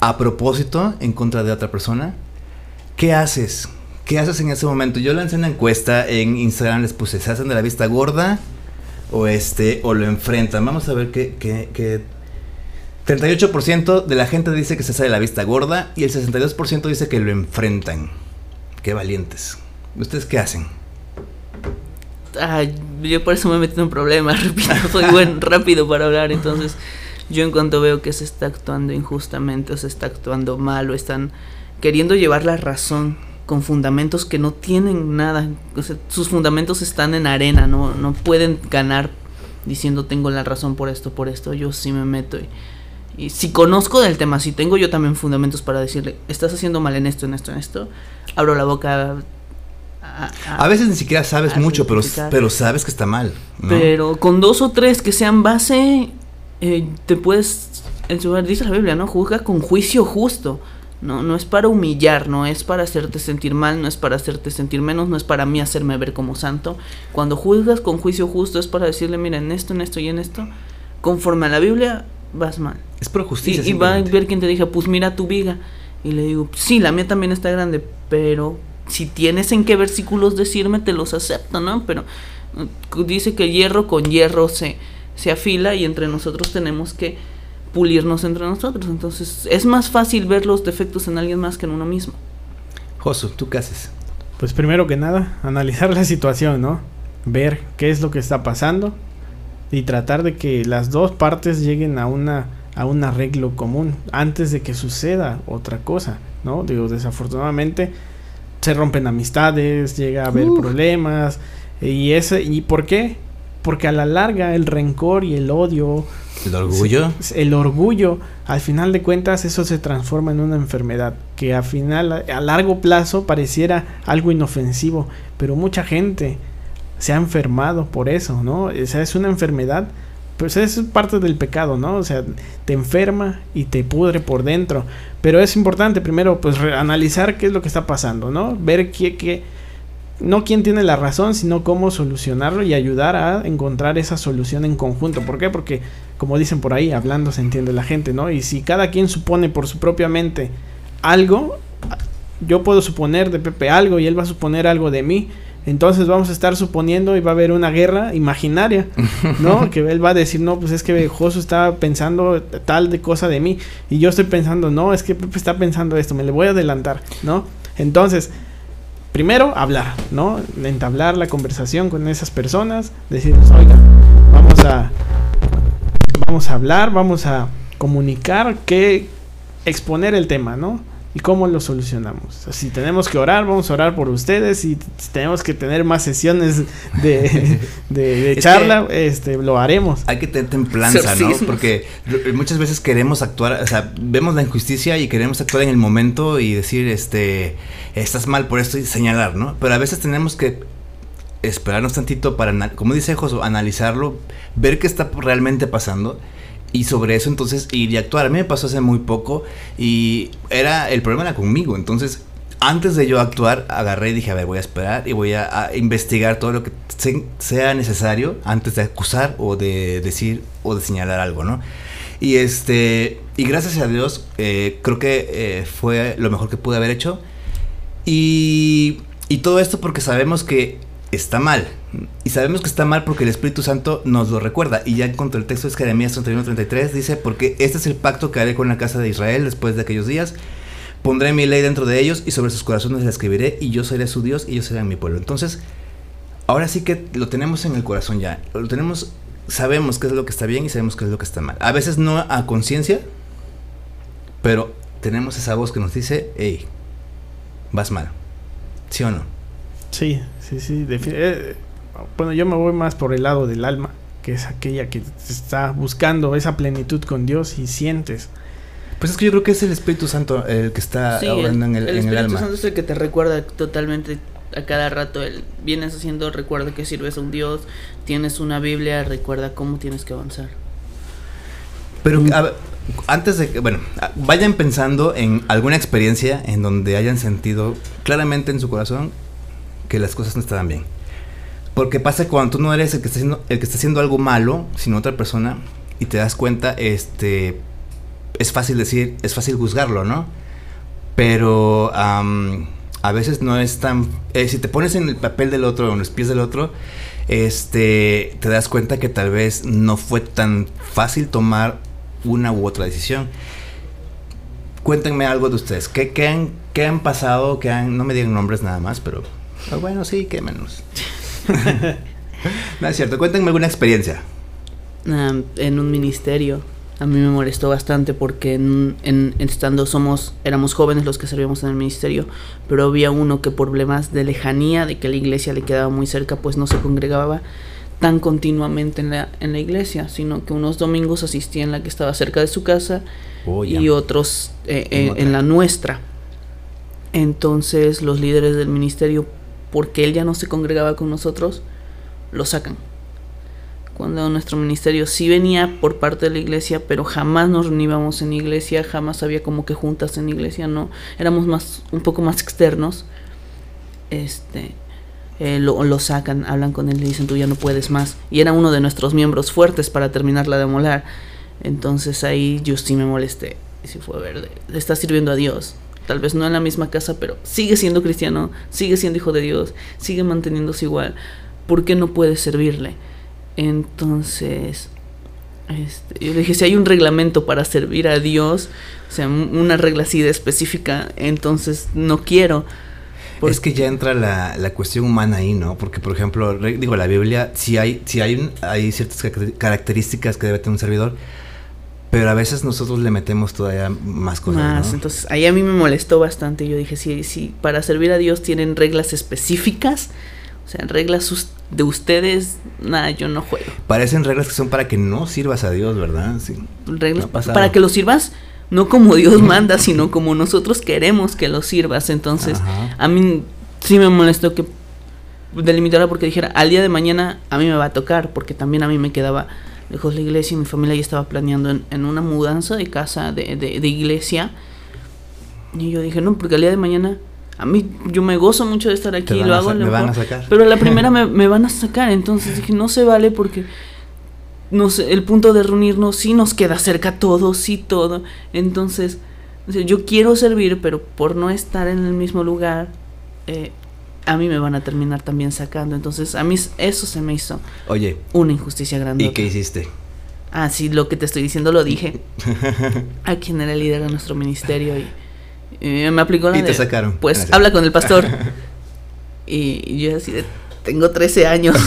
a propósito en contra de otra persona. ¿Qué haces? ¿Qué haces en ese momento? Yo lancé una encuesta en Instagram, les puse, ¿se hacen de la vista gorda? O este o lo enfrentan. Vamos a ver qué, qué, 38% de la gente dice que se sale la vista gorda y el 62% dice que lo enfrentan. Qué valientes. ¿Ustedes qué hacen? yo por eso me he metido en problemas, <laughs> repito, soy buen <laughs> rápido para hablar, entonces yo en cuanto veo que se está actuando injustamente o se está actuando mal o están queriendo llevar la razón con fundamentos que no tienen nada. sus fundamentos están en arena, ¿no? no pueden ganar diciendo tengo la razón por esto, por esto. Yo sí me meto y, si conozco del tema, si tengo yo también fundamentos para decirle, estás haciendo mal en esto, en esto, en esto, abro la boca. A, veces ni siquiera sabes mucho, pero, pero sabes que está mal. Pero con dos o tres que sean base, eh, te puedes, en su dice la Biblia, ¿no? Juzga con juicio justo. No, no es para humillar, no es para hacerte sentir mal, no es para hacerte sentir menos, no es para mí hacerme ver como santo. Cuando juzgas con juicio justo es para decirle, mira, en esto, en esto y en esto, conforme a la Biblia, vas mal. Es por justicia. Y, va a ver quien te diga, pues mira tu viga. Y le digo, sí, la mía también está grande, pero si tienes en qué versículos decirme, te los acepto, ¿no? Pero uh, dice que hierro con hierro se, se afila y entre nosotros tenemos que pulirnos entre nosotros. Entonces es más fácil ver los defectos en alguien más que en uno mismo. Josu, ¿tú qué haces? Pues primero que nada, analizar la situación, ¿no? Ver qué es lo que está pasando y tratar de que las dos partes lleguen a una a un arreglo común antes de que suceda otra cosa, ¿no? Digo, desafortunadamente se rompen amistades, llega a haber problemas y ese y ¿por qué? Porque a la larga el rencor y el odio ¿El orgullo? El orgullo, al final de cuentas, eso se transforma en una enfermedad que al final, a largo plazo, pareciera algo inofensivo, pero mucha gente se ha enfermado por eso, ¿no? O sea, es una enfermedad, pues es parte del pecado, ¿no? O sea, te enferma y te pudre por dentro. Pero es importante primero, pues, analizar qué es lo que está pasando, ¿no? Ver qué, qué, no quién tiene la razón, sino cómo solucionarlo y ayudar a encontrar esa solución en conjunto. ¿Por qué? Porque, como dicen por ahí, hablando se entiende la gente, ¿no? Y si cada quien supone por su propia mente algo, yo puedo suponer de Pepe algo y él va a suponer algo de mí. Entonces vamos a estar suponiendo y va a haber una guerra imaginaria, ¿no? <laughs> que él va a decir, no, pues es que Josu está pensando tal de cosa de mí. Y yo estoy pensando, no, es que Pepe está pensando esto, me le voy a adelantar, ¿no? Entonces, primero hablar, ¿no? Entablar la conversación con esas personas, decirles, oiga, vamos a, vamos a hablar, vamos a comunicar, que exponer el tema, ¿no? ¿Y cómo lo solucionamos? si tenemos que orar, vamos a orar por ustedes. Y si tenemos que tener más sesiones de, <laughs> de, charla, este, lo haremos. Hay que tener templanza, ¿no? Porque muchas veces queremos actuar, o sea, vemos la injusticia y queremos actuar en el momento y decir, este, estás mal por esto y señalar, ¿no? Pero a veces tenemos que esperarnos tantito para, como dice José, analizarlo, ver qué está realmente pasando y sobre eso entonces ir y actuar. A mí me pasó hace muy poco y era el problema era conmigo. Entonces, antes de yo actuar, agarré y dije, a ver, voy a esperar y voy a, investigar todo lo que sea necesario antes de acusar o de decir o de señalar algo, ¿no? Y este, y gracias a Dios, eh, creo que eh, fue lo mejor que pude haber hecho. Y, y todo esto porque sabemos que está mal. Y sabemos que está mal porque el Espíritu Santo nos lo recuerda. Y ya contra el texto es Jeremías 31-33, dice, porque este es el pacto que haré con la casa de Israel después de aquellos días. Pondré mi ley dentro de ellos y sobre sus corazones la escribiré y yo seré su Dios y ellos serán mi pueblo. Entonces, ahora sí que lo tenemos en el corazón ya. Lo tenemos, sabemos qué es lo que está bien y sabemos qué es lo que está mal. A veces no a conciencia, pero tenemos esa voz que nos dice, hey, vas mal. ¿Sí o no? Sí, sí, sí. Eh, bueno, yo me voy más por el lado del alma, que es aquella que está buscando esa plenitud con Dios y sientes. Pues es que yo creo que es el Espíritu Santo el que está hablando en el, el Espíritu Santo es el que te recuerda totalmente a cada rato. El, vienes haciendo, recuerda que sirves a un Dios, tienes una Biblia, recuerda cómo tienes que avanzar. Pero, antes de que, bueno, vayan pensando en alguna experiencia en donde hayan sentido claramente en su corazón que las cosas no estaban bien. Porque pasa cuando tú no eres el que está haciendo, el que está haciendo algo malo, sino otra persona, y te das cuenta, este, es fácil decir, es fácil juzgarlo, ¿no? Pero a veces no es tan... Eh, si te pones en el papel del otro, en los pies del otro, este, te das cuenta que tal vez no fue tan fácil tomar una u otra decisión. Cuéntenme algo de ustedes. ¿Qué, han, qué han pasado? ¿Qué han, no me digan nombres nada más, pero Ah, bueno, sí, qué menos. <laughs> no es cierto, cuéntenme alguna experiencia. en un ministerio. A mí me molestó bastante porque en, estando somos, éramos jóvenes los que servíamos en el ministerio, pero había uno que por problemas de lejanía, de que la iglesia le quedaba muy cerca, pues no se congregaba tan continuamente en la, en la iglesia, sino que unos domingos asistía en la que estaba cerca de su casa oh, y otros eh, eh, en la nuestra. Entonces los líderes del ministerio porque él ya no se congregaba con nosotros, lo sacan. Cuando nuestro ministerio sí venía por parte de la iglesia, pero jamás nos reuníamos en iglesia, jamás había como que juntas en iglesia, no, éramos más, un poco más externos. Este, eh, lo, lo, sacan, hablan con él y dicen tú ya no puedes más. Y era uno de nuestros miembros fuertes para terminarla de molar. Entonces ahí yo sí me molesté. Y si fue verde. Le está sirviendo a Dios tal vez no en la misma casa, pero sigue siendo cristiano, sigue siendo hijo de Dios, sigue manteniéndose igual. ¿Por qué no puedes servirle? Entonces, este, yo le dije, si hay un reglamento para servir a Dios, o sea, una regla así de específica, entonces no quiero. Es que ya entra la, la, cuestión humana ahí, ¿no? Porque, por ejemplo, digo, la Biblia, si hay, si hay, hay ciertas características que debe tener un servidor, pero a veces nosotros le metemos todavía más cosas. Más, entonces ahí a mí me molestó bastante. Yo dije, sí, sí, para servir a Dios tienen reglas específicas, o sea, reglas de ustedes, nada, yo no juego. Parecen reglas que son para que no sirvas a Dios, ¿verdad? Sí. Reglas para que lo sirvas no como Dios <laughs> manda, sino como nosotros queremos que lo sirvas. Entonces, a mí sí me molestó que delimitara porque dijera, al día de mañana a mí me va a tocar, porque también a mí me quedaba lejos la iglesia y mi familia ya estaba planeando en, una mudanza de casa de, de, iglesia. Y yo dije, no, porque al día de mañana a mí yo me gozo mucho de estar aquí, lo hago. me van a sacar. Pero la primera me, <laughs> me, van a sacar, entonces dije, no se vale porque no sé, el punto de reunirnos sí nos queda cerca todo, sí todo. Entonces, yo quiero servir, pero por no estar en el mismo lugar, eh, a mí me van a terminar también sacando. Entonces, a mí eso se me hizo Oye, una injusticia grande. ¿Y qué hiciste? Ah, sí, lo que te estoy diciendo lo dije. <laughs> a quien era el líder de nuestro ministerio y me aplicó la y te sacaron. Pues habla con el pastor. <laughs> y yo así de, tengo 13 años, <laughs>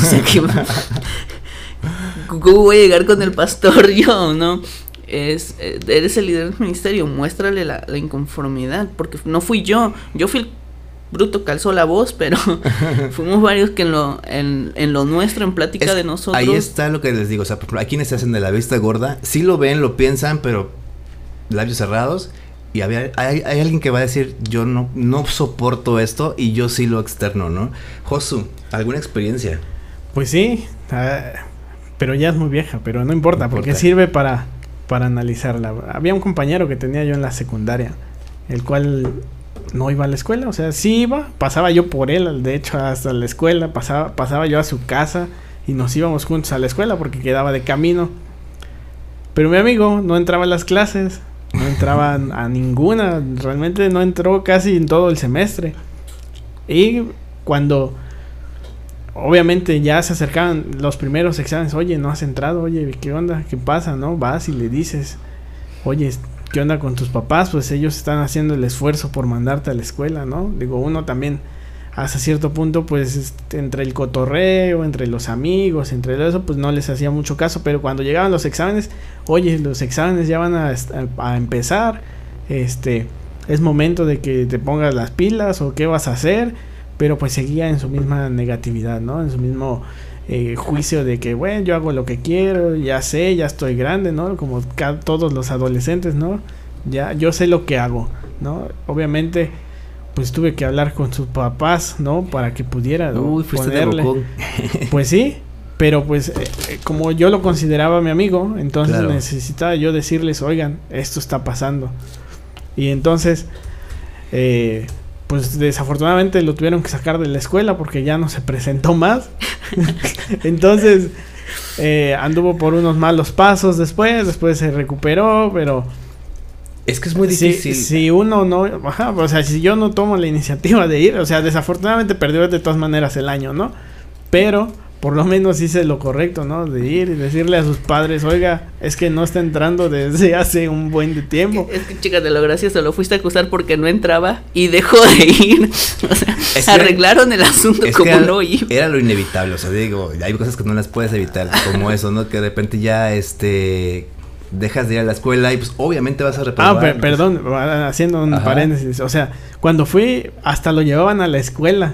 ¿cómo voy a llegar con el pastor yo, no? Es, eh, eres el líder del ministerio, muéstrale la, inconformidad, porque no fui yo, yo fui el bruto, calzó la voz, pero <laughs> fuimos varios que en lo, en, en lo nuestro, en plática de nosotros. Ahí está lo que les digo, o sea, por aquí quienes se hacen de la vista gorda, sí lo ven, lo piensan, pero labios cerrados, y había, hay, alguien que va a decir, yo no, no soporto esto y yo sí lo externo, ¿no? Josu, ¿alguna experiencia? Pues sí, ah, pero ya es muy vieja, pero no importa, porque sirve para, para analizarla. Había un compañero que tenía yo en la secundaria, el cual no iba a la escuela, o sea, sí iba, pasaba yo por él, de hecho, hasta la escuela, pasaba, pasaba yo a su casa y nos íbamos juntos a la escuela porque quedaba de camino. Pero mi amigo no entraba a las clases, no entraba <laughs> a ninguna, realmente no entró casi en todo el semestre. Y cuando obviamente ya se acercaban los primeros exámenes, oye, no has entrado, oye, ¿qué onda? ¿Qué pasa? ¿No? Vas y le dices, oye, ¿qué onda con tus papás? Pues ellos están haciendo el esfuerzo por mandarte a la escuela, ¿no? Digo, uno también hasta cierto punto, pues este, entre el cotorreo, entre los amigos, entre eso, pues no les hacía mucho caso, pero cuando llegaban los exámenes, oye, los exámenes ya van a, a empezar, este, es momento de que te pongas las pilas o qué vas a hacer, pero pues seguía en su misma negatividad, ¿no? En su mismo eh, juicio de que, bueno, yo hago lo que quiero, ya sé, ya estoy grande, ¿no? Como todos los adolescentes, ¿no? Ya, yo sé lo que hago, ¿no? Obviamente pues tuve que hablar con sus papás, ¿no? Para que pudiera Uy, ponerle. <laughs> pues sí, pero pues eh, eh, como yo lo consideraba mi amigo, entonces necesitaba yo decirles, oigan, esto está pasando. Y entonces, eh, pues desafortunadamente lo tuvieron que sacar de la escuela porque ya no se presentó más. <laughs> entonces, anduvo por unos malos pasos después, después se recuperó, pero es que es muy difícil. Si, uno no, ajá, o sea, si yo no tomo la iniciativa de ir, o sea, desafortunadamente perdió de todas maneras el año, ¿no? Pero por lo menos hice lo correcto, ¿no? De ir y decirle a sus padres, oiga, es que no está entrando desde <laughs> hace un buen de tiempo. Es que, chica, de lo gracioso, lo fuiste a acusar porque no entraba y dejó de ir. <laughs> O sea, arreglaron el asunto como no iba. Era lo inevitable, o sea, digo, hay cosas que no las puedes evitar, como eso, ¿no? Que de repente ya, este, dejas de ir a la escuela y pues obviamente vas a reprobar. Ah, perdón, haciendo un paréntesis. O sea, cuando fui, hasta lo llevaban a la escuela.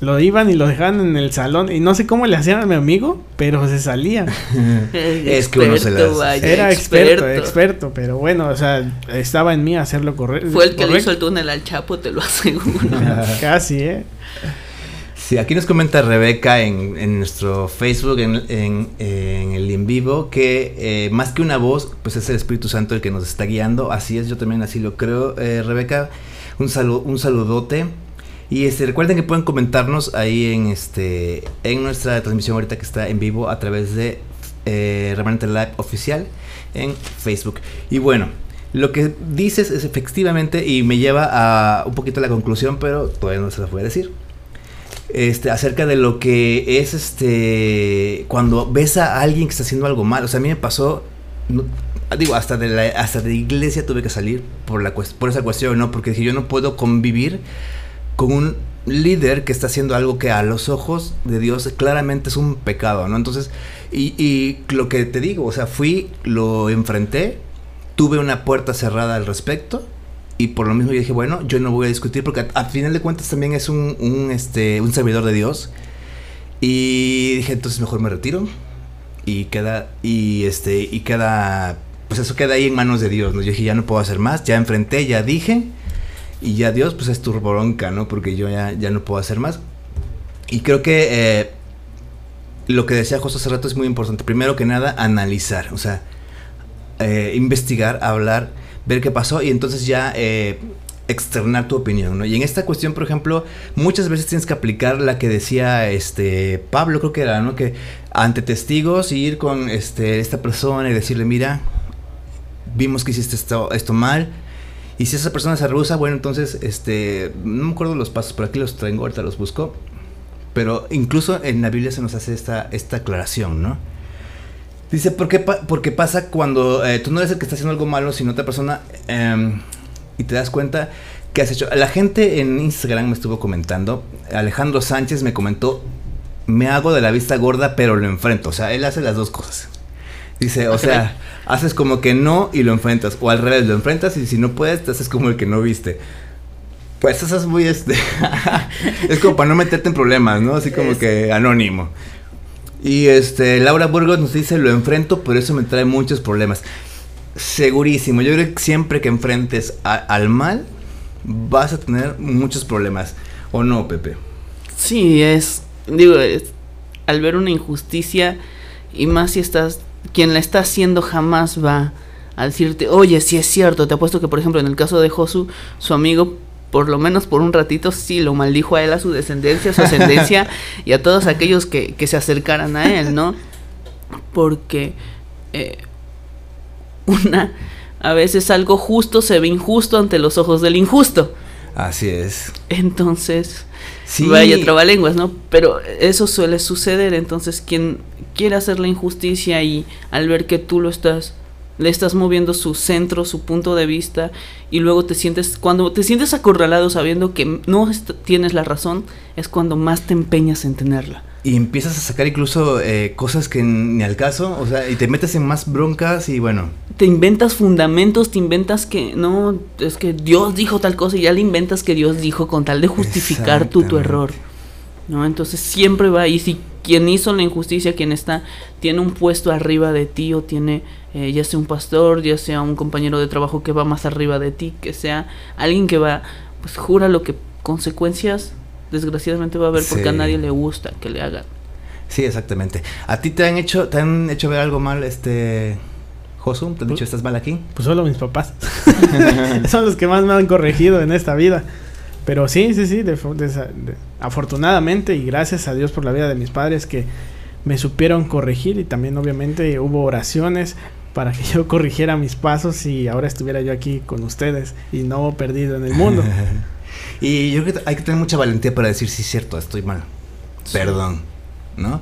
Lo iban y lo dejaban en el salón. Y no sé cómo le hacían a mi amigo, pero se salía. <laughs> es que uno se las... Era experto, experto, pero bueno, o sea, estaba en mí hacerlo correcto. Fue el que le hizo el túnel al Chapo, te lo <laughs> aseguro. <laughs> Casi, ¿eh? Sí, aquí nos comenta Rebeca en, nuestro Facebook, en, el en vivo, que eh, más que una voz, pues es el Espíritu Santo el que nos está guiando. Así es, yo también así lo creo. Eh, Rebeca, un, saludo, un saludote. Y este, recuerden que pueden comentarnos ahí en, este, en nuestra transmisión ahorita que está en vivo a través de eh, Remanente Live Oficial en Facebook. Y bueno, lo que dices es efectivamente y me lleva a un poquito a la conclusión, pero todavía no se las voy a decir este, acerca de lo que es este cuando ves a alguien que está haciendo algo mal. O sea, a mí me pasó, digo, hasta de la, hasta de iglesia tuve que salir por, la, por esa cuestión, ¿no? Porque dije, yo no puedo convivir con un líder que está haciendo algo que a los ojos de Dios claramente es un pecado, ¿no? Entonces, y, lo que te digo, o sea, fui, lo enfrenté, tuve una puerta cerrada al respecto y por lo mismo dije, bueno, yo no voy a discutir porque al final de cuentas también es un, un, este, un servidor de Dios. Y dije, entonces mejor me retiro. Y queda, y este, y queda, pues eso queda ahí en manos de Dios, ¿no? Yo dije, ya no puedo hacer más, ya enfrenté, ya dije. Y ya Dios, pues es tu bronca, ¿no? Porque yo ya, ya no puedo hacer más. Y creo que eh, lo que decía José hace rato es muy importante. Primero que nada, analizar, o sea, eh, investigar, hablar ver qué pasó y entonces ya eh, externar tu opinión, ¿no? Y en esta cuestión, por ejemplo, muchas veces tienes que aplicar la que decía este Pablo, creo que era, ¿no? Que ante testigos ir con este esta persona y decirle, "Mira, vimos que hiciste esto mal." Y si esa persona se rehúsa, bueno, entonces este no me acuerdo los pasos, pero aquí los traigo, ahorita los busco. Pero incluso en la Biblia se nos hace esta esta aclaración, ¿no? Dice, ¿por qué porque pasa cuando eh, tú no eres el que está haciendo algo malo, sino otra persona em, y te das cuenta que has hecho. La gente en Instagram me estuvo comentando, Alejandro Sánchez me comentó, me hago de la vista gorda, pero lo enfrento. O sea, él hace las dos cosas. Dice, o sea, <laughs> haces como que no y lo enfrentas. O al revés, lo enfrentas y si no puedes, te haces como el que no viste. Pues eso es muy este. <laughs> es como para no meterte en problemas, ¿no? Así como que anónimo. Y este, Laura Burgos nos dice, lo enfrento, pero eso me trae muchos problemas. Segurísimo, yo creo que siempre que enfrentes al mal, vas a tener muchos problemas. ¿O no, Pepe? Sí, es, digo, al ver una injusticia, y más si estás, quien la está haciendo jamás va a decirte, oye, si es cierto, te apuesto que, por ejemplo, en el caso de Josu, su amigo por lo menos por un ratito, sí lo maldijo a él, a su descendencia, a su ascendencia <laughs> y a todos aquellos que, se acercaran a él, ¿no? Porque eh, una, a veces algo justo se ve injusto ante los ojos del injusto. Así es. Entonces, sí. vaya lenguas, ¿no? Pero eso suele suceder, entonces quien quiere hacer la injusticia y al ver que tú lo estás le estás moviendo su centro, su punto de vista y luego te sientes, cuando te sientes acorralado sabiendo que no tienes la razón, es cuando más te empeñas en tenerla. Y empiezas a sacar incluso eh, cosas que ni al caso, o sea, y te metes en más broncas y bueno. Te inventas fundamentos, te inventas que no, es que Dios dijo tal cosa y ya le inventas que Dios dijo con tal de justificar tu, tu error. ¿No? Entonces siempre va, y si quien hizo la injusticia, quien está, tiene un puesto arriba de ti o tiene eh, ya sea un pastor, ya sea un compañero de trabajo que va más arriba de ti, que sea alguien que va, pues jura lo que consecuencias desgraciadamente va a haber porque a nadie le gusta que le hagan. Sí, exactamente. ¿A ti te han hecho, te han hecho ver algo mal, este Josu? ¿Te han dicho estás mal aquí? Pues solo mis papás. <laughs> <laughs> Son los que más me han corregido en esta vida. Pero sí, sí, sí, afortunadamente y gracias a Dios por la vida de mis padres que me supieron corregir y también obviamente hubo oraciones para que <laughs> yo corrigiera mis pasos y ahora estuviera yo aquí con ustedes y no perdido en el mundo. <laughs> y yo creo que hay que tener mucha valentía para decir, sí, cierto, estoy mal. Perdón, ¿no?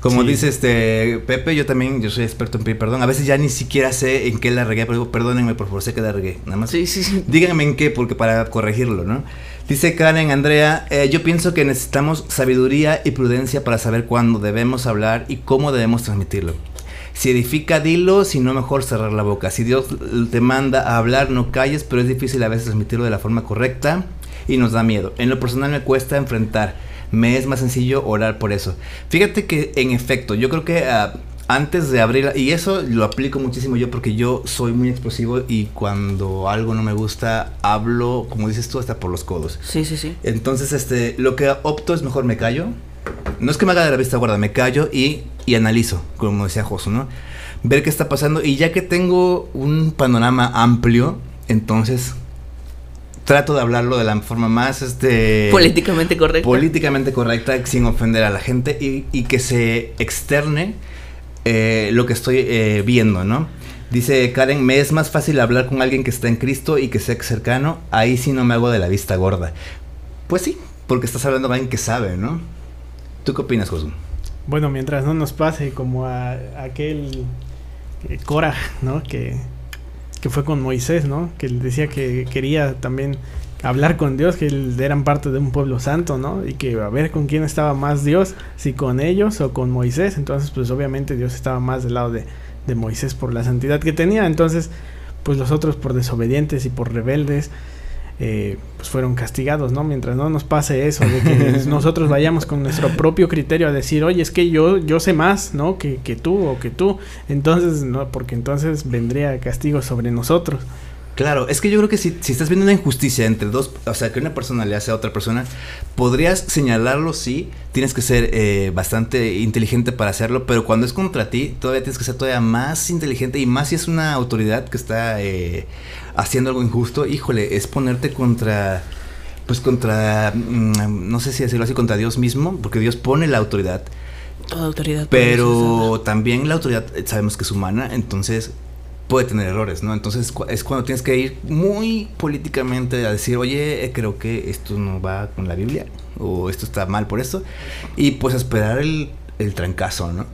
Como dice este Pepe, yo también, yo soy experto en pedir perdón. A veces ya ni siquiera sé en qué la regué, pero digo, perdónenme, por favor, sé que la regué. Nada más. Sí, sí, sí. Díganme en qué, porque para corregirlo, ¿no? Dice Karen Andrea, eh, yo pienso que necesitamos sabiduría y prudencia para saber cuándo debemos hablar y cómo debemos transmitirlo. Si edifica, dilo, si no, mejor cerrar la boca. Si Dios te manda a hablar, no calles, pero es difícil a veces transmitirlo de la forma correcta y nos da miedo. En lo personal me cuesta enfrentar. Me es más sencillo orar por eso. Fíjate que en efecto, yo creo que ah, antes de abrir, y eso lo aplico muchísimo yo porque yo soy muy explosivo y cuando algo no me gusta, hablo, como dices tú, hasta por los codos. Sí, sí, sí. Entonces, este, lo que opto es mejor me callo no es que me haga de la vista guarda, me callo y, y analizo, como decía Josu, ¿no? Ver qué está pasando y ya que tengo un panorama amplio, entonces trato de hablarlo de la forma más este políticamente correcta políticamente correcta sin ofender a la gente y, y que se externe eh, lo que estoy eh, viendo no dice Karen me es más fácil hablar con alguien que está en Cristo y que sea cercano ahí sí no me hago de la vista gorda pues sí porque estás hablando con alguien que sabe no ¿Tú qué opinas, Josu? Bueno, mientras no nos pase como a, aquel eh, Cora, ¿no? Que, que fue con Moisés, ¿no? Que decía que quería también hablar con Dios, que eran parte de un pueblo santo, ¿no? Y que a ver con quién estaba más Dios, si con ellos o con Moisés. Entonces, pues obviamente Dios estaba más del lado de, de Moisés por la santidad que tenía. Entonces, pues los otros por desobedientes y por rebeldes. Eh, pues fueron castigados, ¿no? Mientras no nos pase eso, de que <laughs> nosotros vayamos con nuestro propio criterio a decir, oye, es que yo, yo sé más, ¿no? Que, que tú o que tú. Entonces, no, porque entonces vendría castigo sobre nosotros. Claro, es que yo creo que si, si, estás viendo una injusticia entre dos, o sea, que una persona le hace a otra persona, podrías señalarlo, sí, tienes que ser eh, bastante inteligente para hacerlo, pero cuando es contra ti, todavía tienes que ser todavía más inteligente y más si es una autoridad que está eh, haciendo algo injusto, híjole, es ponerte contra, pues contra, mm, no sé si decirlo así, contra Dios mismo, porque Dios pone la autoridad. Toda autoridad. Pero también la autoridad eh, sabemos que es humana, entonces puede tener errores, ¿no? Entonces es cuando tienes que ir muy políticamente a decir, oye, creo que esto no va con la Biblia, o esto está mal por esto, y pues esperar el, el trancazo, ¿no?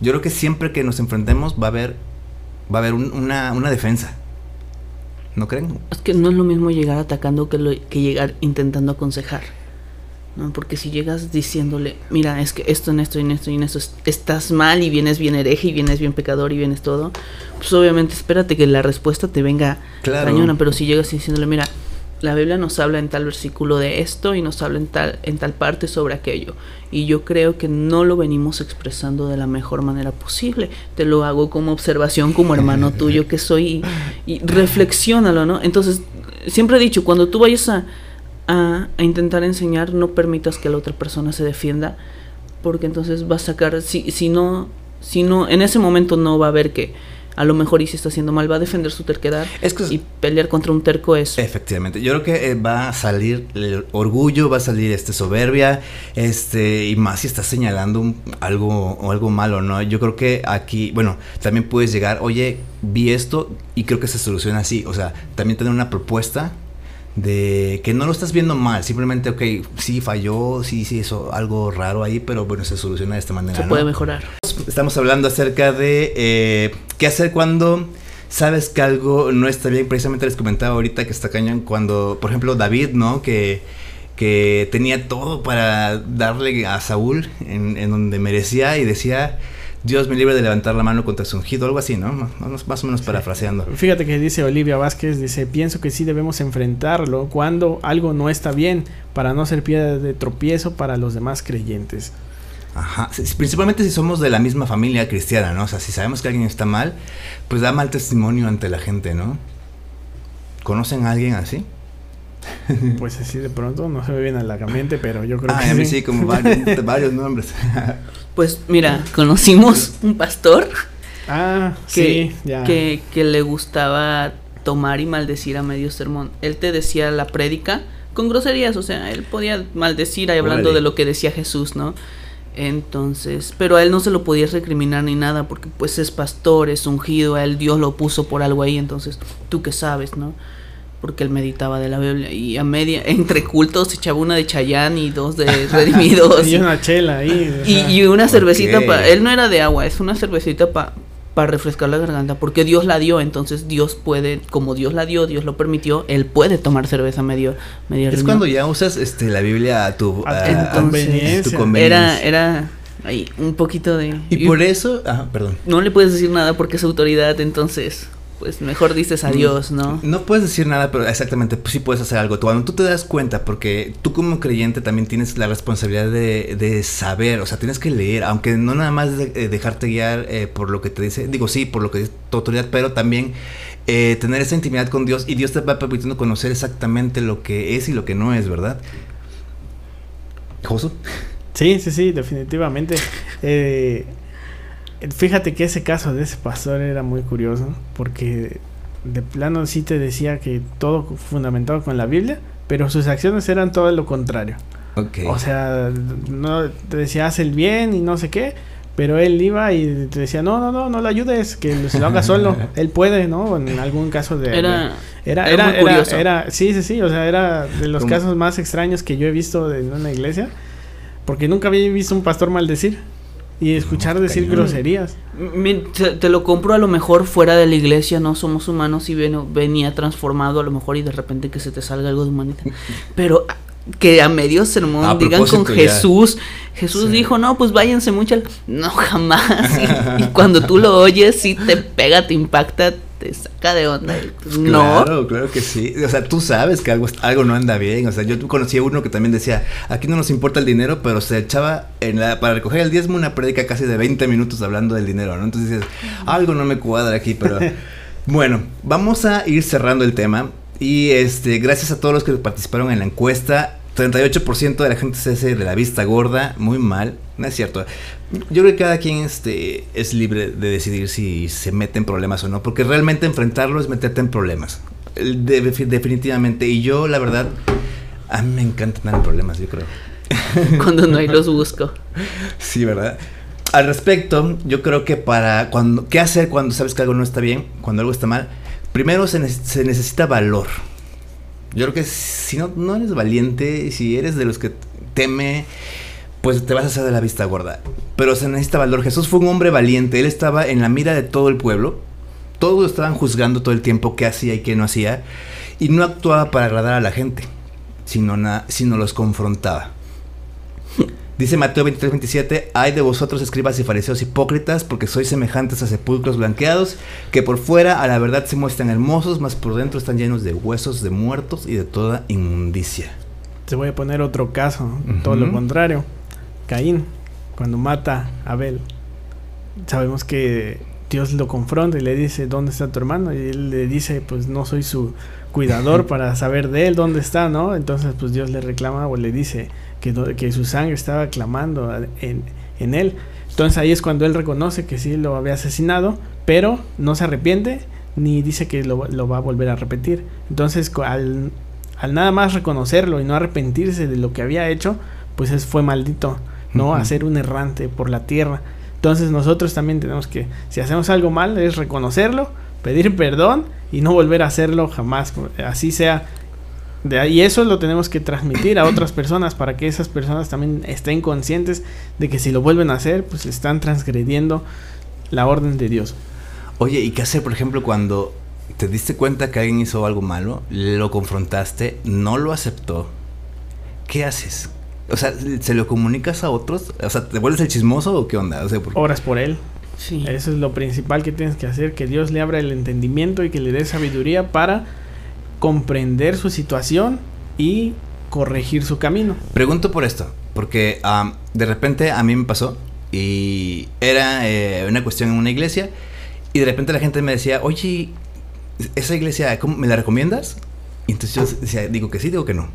Yo creo que siempre que nos enfrentemos va a haber, va a haber una, una, defensa. ¿No creen? Es que no es lo mismo llegar atacando que, lo, que llegar intentando aconsejar. ¿No? Porque si llegas diciéndole, mira, es que esto, en esto, y en esto, y en esto, estás mal y vienes bien hereje y vienes bien pecador y vienes todo, pues obviamente espérate que la respuesta te venga cañona, pero si llegas diciéndole, mira, la Biblia nos habla en tal versículo de esto y nos habla en tal, en tal parte sobre aquello. Y yo creo que no lo venimos expresando de la mejor manera posible. Te lo hago como observación, como hermano <laughs> tuyo que soy, y, y reflexiónalo, ¿no? Entonces, siempre he dicho, cuando tú vayas a, a, intentar enseñar, no permitas que la otra persona se defienda, porque entonces va a sacar, si, si no, si no, en ese momento no va a ver que a lo mejor y si está haciendo mal, va a defender su terquedad es que y pelear contra un terco es... Efectivamente, yo creo que eh, va a salir el orgullo, va a salir este soberbia, este, y más si está señalando algo o algo malo, ¿no? Yo creo que aquí, bueno, también puedes llegar, oye, vi esto y creo que se soluciona así, o sea, también tener una propuesta de que no lo estás viendo mal, simplemente, ok, sí falló, sí, sí, eso, algo raro ahí, pero bueno, se soluciona de esta manera. Se puede mejorar. Estamos hablando acerca de eh, qué hacer cuando sabes que algo no está bien. Precisamente les comentaba ahorita que está cañón cuando, por ejemplo, David, ¿no? Que, que tenía todo para darle a Saúl en, en donde merecía y decía Dios me libre de levantar la mano contra su ungido, algo así, ¿no? Más o menos parafraseando. <laughs> Fíjate que dice Olivia Vázquez, dice, pienso que sí debemos enfrentarlo cuando algo no está bien, para no ser piedra de tropiezo para los demás creyentes. Ajá, principalmente si somos de la misma familia cristiana, ¿no? O sea, si sabemos que alguien está mal, pues da mal testimonio ante la gente, ¿no? ¿Conocen a alguien así? <laughs> Pues así de pronto, no se me viene a la mente, pero yo creo ah, que a mí sí, como varios, <laughs> varios nombres. <laughs> Pues mira, conocimos un pastor. Ah, que, sí, ya. Que, que le gustaba tomar y maldecir a medio sermón. Él te decía la prédica con groserías, o sea, él podía maldecir ahí hablando de lo que decía Jesús, ¿no? Entonces, pero a él no se lo podía recriminar ni nada porque pues es pastor, es ungido, a él Dios lo puso por algo ahí, entonces tú qué sabes, ¿no? Porque él meditaba de la Biblia y a media entre cultos echaba una de Chayán y dos de Redimidos. <laughs> Y una chela ahí y, y, una cervecita okay. para él no era de agua es una cervecita para para refrescar la garganta porque Dios la dio entonces Dios puede como Dios la dio Dios lo permitió él puede tomar cerveza medio medio es cuando ya usas este la Biblia a tu, a, entonces, a tu conveniencia. era era ahí un poquito de y, y por eso ah, perdón. no le puedes decir nada porque es autoridad entonces pues mejor dices adiós, ¿no? No puedes decir nada, pero exactamente, pues sí puedes hacer algo. Cuando tú te das cuenta, porque tú como creyente también tienes la responsabilidad de, de saber, o sea, tienes que leer, aunque no nada más de, de dejarte guiar eh, por lo que te dice, digo sí, por lo que dice tu autoridad, pero también eh, tener esa intimidad con Dios y Dios te va permitiendo conocer exactamente lo que es y lo que no es, ¿verdad? ¿Josu? Sí, sí, sí, definitivamente. <laughs> Eh, Fíjate que ese caso de ese pastor era muy curioso, porque de plano sí te decía que todo fundamentado con la Biblia, pero sus acciones eran todo lo contrario. Okay. O sea, no te decía haz el bien y no sé qué, pero él iba y te decía, no, no, no, no le ayudes, que se lo haga solo, <laughs> él puede, ¿no? En algún caso de... Era, de, era, era, era, era, sí, sí, sí, o sea, era de los ¿Cómo? casos más extraños que yo he visto en una iglesia, porque nunca había visto un pastor maldecir y escuchar no, decir cañón. groserías. Te, te, lo compro a lo mejor fuera de la iglesia, no somos humanos y ven, venía transformado a lo mejor y de repente que se te salga algo de humanita. <laughs> Pero que a medio sermón a digan con Jesús, ya. Jesús sí. dijo, no, pues váyanse mucho. No, <laughs> jamás. Y, <laughs> y, cuando tú lo oyes, sí te pega, te impacta, te saca de onda. Pues, no. Claro, claro que sí. O sea, tú sabes que algo, algo no anda bien. O sea, yo conocí a uno que también decía, aquí no nos importa el dinero, pero se echaba en la, para recoger el diezmo una prédica casi de 20 minutos hablando del dinero, ¿no? Entonces dices, algo no me cuadra aquí, pero... <laughs> Bueno, vamos a ir cerrando el tema. Y este, gracias a todos los que participaron en la encuesta. 38% de la gente se hace de la vista gorda, muy mal, no es cierto. Yo creo que cada quien este, es libre de decidir si se mete en problemas o no, porque realmente enfrentarlo es meterte en problemas. definitivamente. Y yo, la verdad, a mí me encanta tener problemas, yo creo. <laughs> Cuando no hay los busco. Sí, ¿verdad? Al respecto, yo creo que para cuando qué hacer cuando sabes que algo no está bien, cuando algo está mal, primero se, se necesita valor. Yo creo que si no, no eres valiente, si eres de los que teme, pues te vas a hacer de la vista gorda. Pero se necesita valor. Jesús fue un hombre valiente, él estaba en la mira de todo el pueblo. Todos estaban juzgando todo el tiempo qué hacía y qué no hacía. Y no actuaba para agradar a la gente, sino, sino los confrontaba. Dice Mateo 23, 27, hay de vosotros escribas y fariseos hipócritas, porque sois semejantes a sepulcros blanqueados, que por fuera a la verdad se muestran hermosos, mas por dentro están llenos de huesos de muertos y de toda inmundicia. Te voy a poner otro caso, todo lo contrario. Caín, cuando mata a Abel, sabemos que Dios lo confronta y le dice, ¿dónde está tu hermano? Y él le dice, pues no soy su cuidador <laughs> para saber de él dónde está, ¿no? Entonces, pues Dios le reclama o le dice, que, su sangre estaba clamando en, él. Entonces ahí es cuando él reconoce que sí lo había asesinado, pero no se arrepiente ni dice que lo, va a volver a repetir. Entonces al, nada más reconocerlo y no arrepentirse de lo que había hecho, pues es, fue maldito, ¿no? Hacer un errante por la tierra. Entonces nosotros también tenemos que, si hacemos algo mal, es reconocerlo, pedir perdón y no volver a hacerlo jamás. Así sea y eso lo tenemos que transmitir a otras personas para que esas personas también estén conscientes de que si lo vuelven a hacer, pues están transgrediendo la orden de Dios. Oye, ¿y qué hacer, por ejemplo, cuando te diste cuenta que alguien hizo algo malo, lo confrontaste, no lo aceptó? ¿Qué haces? O sea, ¿se lo comunicas a otros? O sea, ¿te vuelves el chismoso o qué onda? O sea, Oras por él. Sí. Eso es lo principal que tienes que hacer, que Dios le abra el entendimiento y que le dé sabiduría para comprender su situación y corregir su camino. Pregunto por esto, porque de repente a mí me pasó y era eh, una cuestión en una iglesia y de repente la gente me decía, oye, esa iglesia, ¿cómo, ¿me la recomiendas? Y entonces yo decía, digo que sí, digo que no.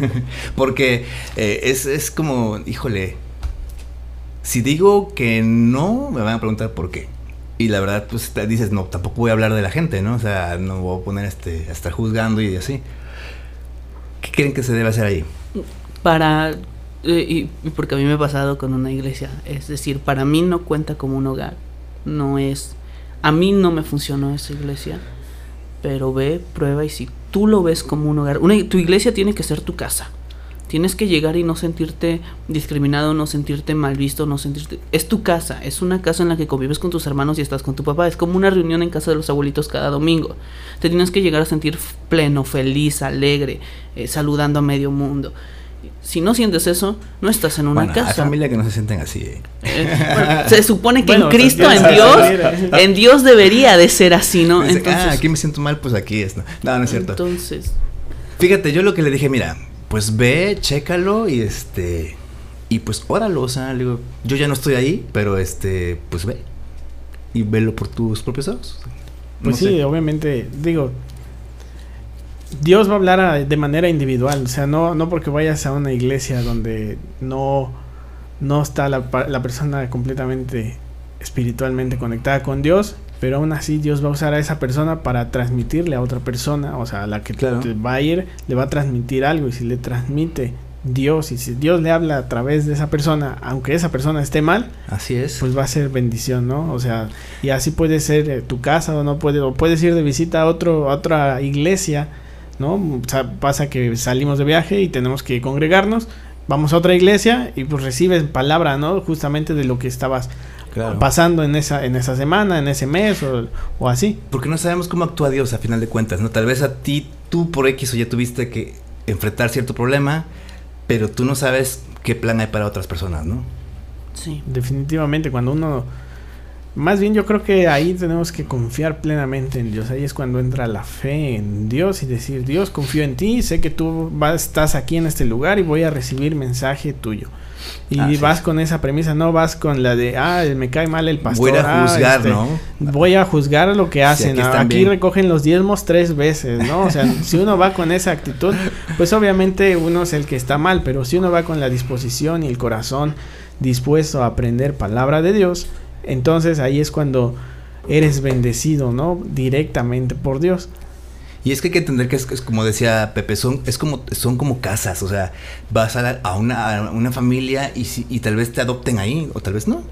<laughs> porque eh, es, es como, híjole, si digo que no, me van a preguntar por qué. Y la verdad, pues te dices, no, tampoco voy a hablar de la gente, ¿no? O sea, no voy a poner este, a estar juzgando y así. ¿Qué creen que se debe hacer ahí? Para, eh, y, porque a mí me ha pasado con una iglesia, es decir, para mí no cuenta como un hogar, no es, a mí no me funcionó esa iglesia, pero ve, prueba y si tú lo ves como un hogar, una, tu iglesia tiene que ser tu casa Tienes que llegar y no sentirte discriminado, no sentirte mal visto, no sentirte... Es tu casa, es una casa en la que convives con tus hermanos y estás con tu papá. Es como una reunión en casa de los abuelitos cada domingo. Te tienes que llegar a sentir pleno, feliz, alegre, eh, saludando a medio mundo. Si no sientes eso, no estás en una casa. Hay familia que no se sienten así. ¿eh? Eh, se supone que en Cristo, en Dios, en Dios debería de ser así, ¿no? Entonces, ah, aquí me siento mal, pues aquí es. No, no, no es cierto. Entonces. Fíjate, yo lo que le dije, mira, pues ve, chécalo y este. Y pues óralo, o sea, digo, yo ya no estoy ahí, pero este, pues ve. Y velo por tus propios ojos. Pues sí, obviamente, digo, Dios va a hablar de manera individual, o sea, no, no porque vayas a una iglesia donde no, no está la, la persona completamente espiritualmente conectada con Dios, pero aún así Dios va a usar a esa persona para transmitirle a otra persona, o sea, a la que va a ir, le va a transmitir algo y si le transmite Dios y si Dios le habla a través de esa persona, aunque esa persona esté mal, así es, pues va a ser bendición, ¿no? O sea, y así puede ser eh, tu casa o no puede o puedes ir de visita a otro a otra iglesia, ¿no? O sea, pasa que salimos de viaje y tenemos que congregarnos, vamos a otra iglesia y pues recibes palabra, ¿no? Justamente de lo que estabas pasando en esa, en esa semana, en ese mes o, así. Porque no sabemos cómo actúa Dios a final de cuentas, ¿no? Tal vez a ti, tú por X o ya tuviste que enfrentar cierto problema, pero tú no sabes qué plan hay para otras personas, ¿no? Sí. Definitivamente, cuando uno Más bien yo creo que ahí tenemos que confiar plenamente en Dios. Ahí es cuando entra la fe en Dios y decir, Dios, confío en ti, sé que tú vas, estás aquí en este lugar y voy a recibir mensaje tuyo. Y vas con esa premisa, no vas con la de, ah, me cae mal el pastor. Voy a juzgar, este, ¿no? Voy a juzgar lo que hacen. aquí, recogen los diezmos tres veces, ¿no? O sea, si uno va con esa actitud, pues obviamente uno es el que está mal, pero si uno va con la disposición y el corazón dispuesto a aprender palabra de Dios, entonces ahí es cuando eres bendecido, ¿no? Directamente por Dios. Y es que hay que entender que es, como decía Pepe, son, es como, son como casas, o sea, vas a, una, una, familia y, y tal vez te adopten ahí, o tal vez no.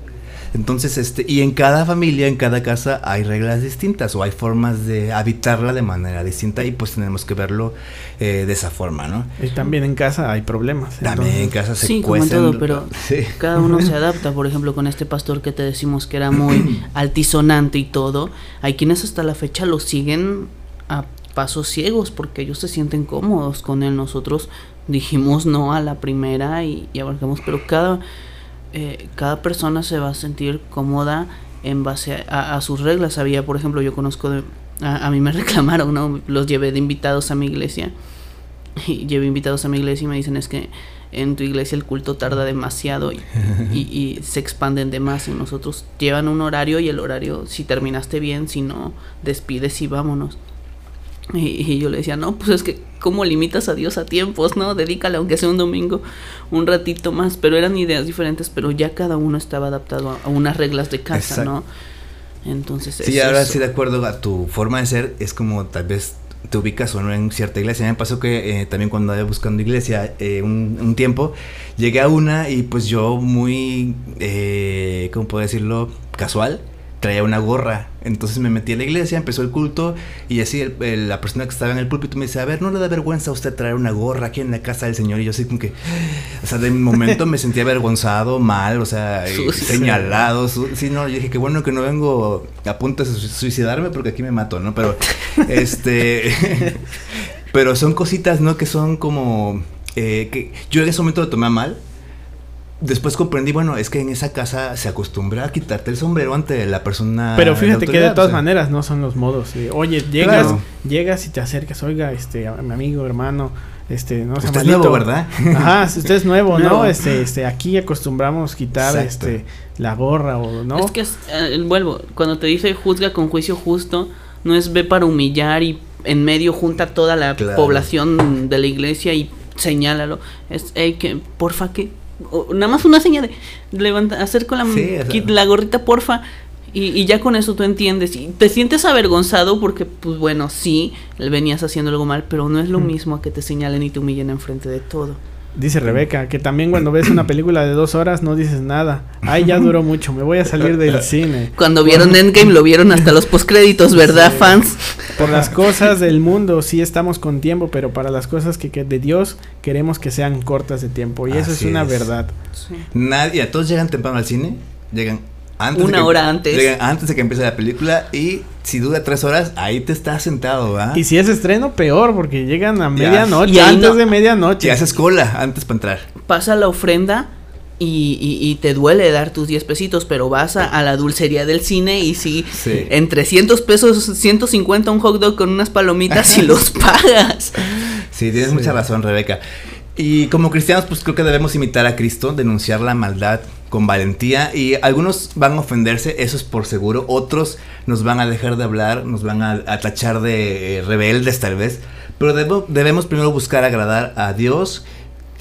Entonces, este, y en cada familia, en cada casa hay reglas distintas o hay formas de habitarla de manera distinta y pues tenemos que verlo eh, de esa forma, ¿no? Y también en casa hay problemas. También en casa se Sí, como todo, pero <laughs> cada uno se adapta. Por ejemplo, con este pastor que te decimos que era muy <clears throat> altisonante y todo, hay quienes hasta la fecha lo siguen a pasos ciegos porque ellos se sienten cómodos con él. Nosotros dijimos no a la primera y, y abarcamos, pero cada eh, cada persona se va a sentir cómoda en base a, sus reglas. Había, por ejemplo, yo conozco, de, a, mí me <laughs> reclamaron, ¿no? Los llevé de invitados a mi iglesia. Y llevé invitados a mi iglesia y me dicen es que en tu iglesia el culto tarda demasiado <laughs> y, y, se expanden de más. Y nosotros llevan un horario y el horario, si terminaste bien, si no, despides y vámonos. Y, yo le decía, no, pues es que, ¿cómo limitas a Dios a tiempos, no? Dedícale, aunque sea un domingo, un ratito más. Pero eran ideas diferentes, pero ya cada uno estaba adaptado a, unas reglas de casa, ¿no? Entonces, sí, ahora sí, de acuerdo a tu forma de ser, es como tal vez te ubicas o no en cierta iglesia. me pasó que eh, también cuando andaba buscando iglesia eh, un, un, tiempo, llegué a una y pues yo muy, eh, ¿cómo puedo decirlo? Casual traía una gorra. Entonces me metí a la iglesia, empezó el culto y así la persona que estaba en el púlpito me dice, a ver, ¿no le da vergüenza a usted traer una gorra aquí en la casa del Señor? Y yo así como que, o sea, de momento me sentía avergonzado, mal, o sea, señalado. sí, no, yo dije que bueno que no vengo a punto de suicidarme porque aquí me mato, ¿no? Pero, <laughs> este, <laughs> pero son cositas, ¿no? Que son como, eh, que yo en ese momento lo tomé mal Después comprendí, bueno, es que en esa casa se acostumbra a quitarte el sombrero ante la persona. Pero fíjate que de todas maneras no son los modos. Oye, llegas, llegas y te acercas, oiga, este, a mi amigo, hermano, este, no Usted es nuevo, ¿verdad? Ajá, usted es nuevo, ¿no? Este, este, aquí acostumbramos quitar, este, la gorra o no. Es que eh, vuelvo, cuando te dice juzga con juicio justo, no es ve para humillar y en medio junta toda la población de la iglesia y señálalo. Es, hey, que, porfa, que nada más una señal de levantar, hacer con la, la gorrita, porfa. Y, y, ya con eso tú entiendes y te sientes avergonzado porque, pues bueno, sí, venías haciendo algo mal, pero no es lo mismo a que te señalen y te humillen enfrente de todo. Dice Rebeca que también cuando ves una película de dos horas no dices nada. Ay, ya duró mucho, me voy a salir del <laughs> cine. Cuando vieron Endgame lo vieron hasta los postcréditos, ¿verdad, fans? Por las cosas del mundo sí estamos con tiempo, pero para las cosas que, de Dios queremos que sean cortas de tiempo y eso es una verdad. Nadie, todos llegan temprano al cine, llegan una hora antes. antes de que empiece la película y si dura tres horas, ahí te estás sentado, ¿verdad? Y si es estreno, peor, porque llegan a medianoche, antes de medianoche. Y haces cola antes para entrar. Pasa la ofrenda y, y, te duele dar tus 10 pesitos, pero vas a, la dulcería del cine y si en 300 pesos, 150 un hot dog con unas palomitas y los <laughs> pagas. Sí, tienes mucha razón, Rebeca. Y como cristianos, pues creo que debemos imitar a Cristo, denunciar la maldad con valentía y algunos van a ofenderse, eso es por seguro, otros nos van a dejar de hablar, nos van a, tachar de eh, rebeldes tal vez, pero debemos primero buscar agradar a Dios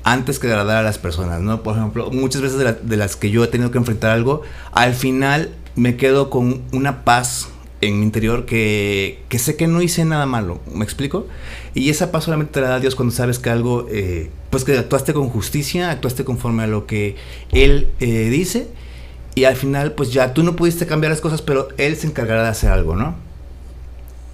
antes que agradar a las personas, ¿no? Por ejemplo, muchas veces de, las que yo he tenido que enfrentar algo, al final me quedo con una paz en mi interior que, sé que no hice nada malo, ¿me explico? Y esa paz solamente te la da Dios cuando sabes que algo, eh, pues que actuaste con justicia, actuaste conforme a lo que Él eh, dice y al final pues ya tú no pudiste cambiar las cosas, pero Él se encargará de hacer algo, ¿no?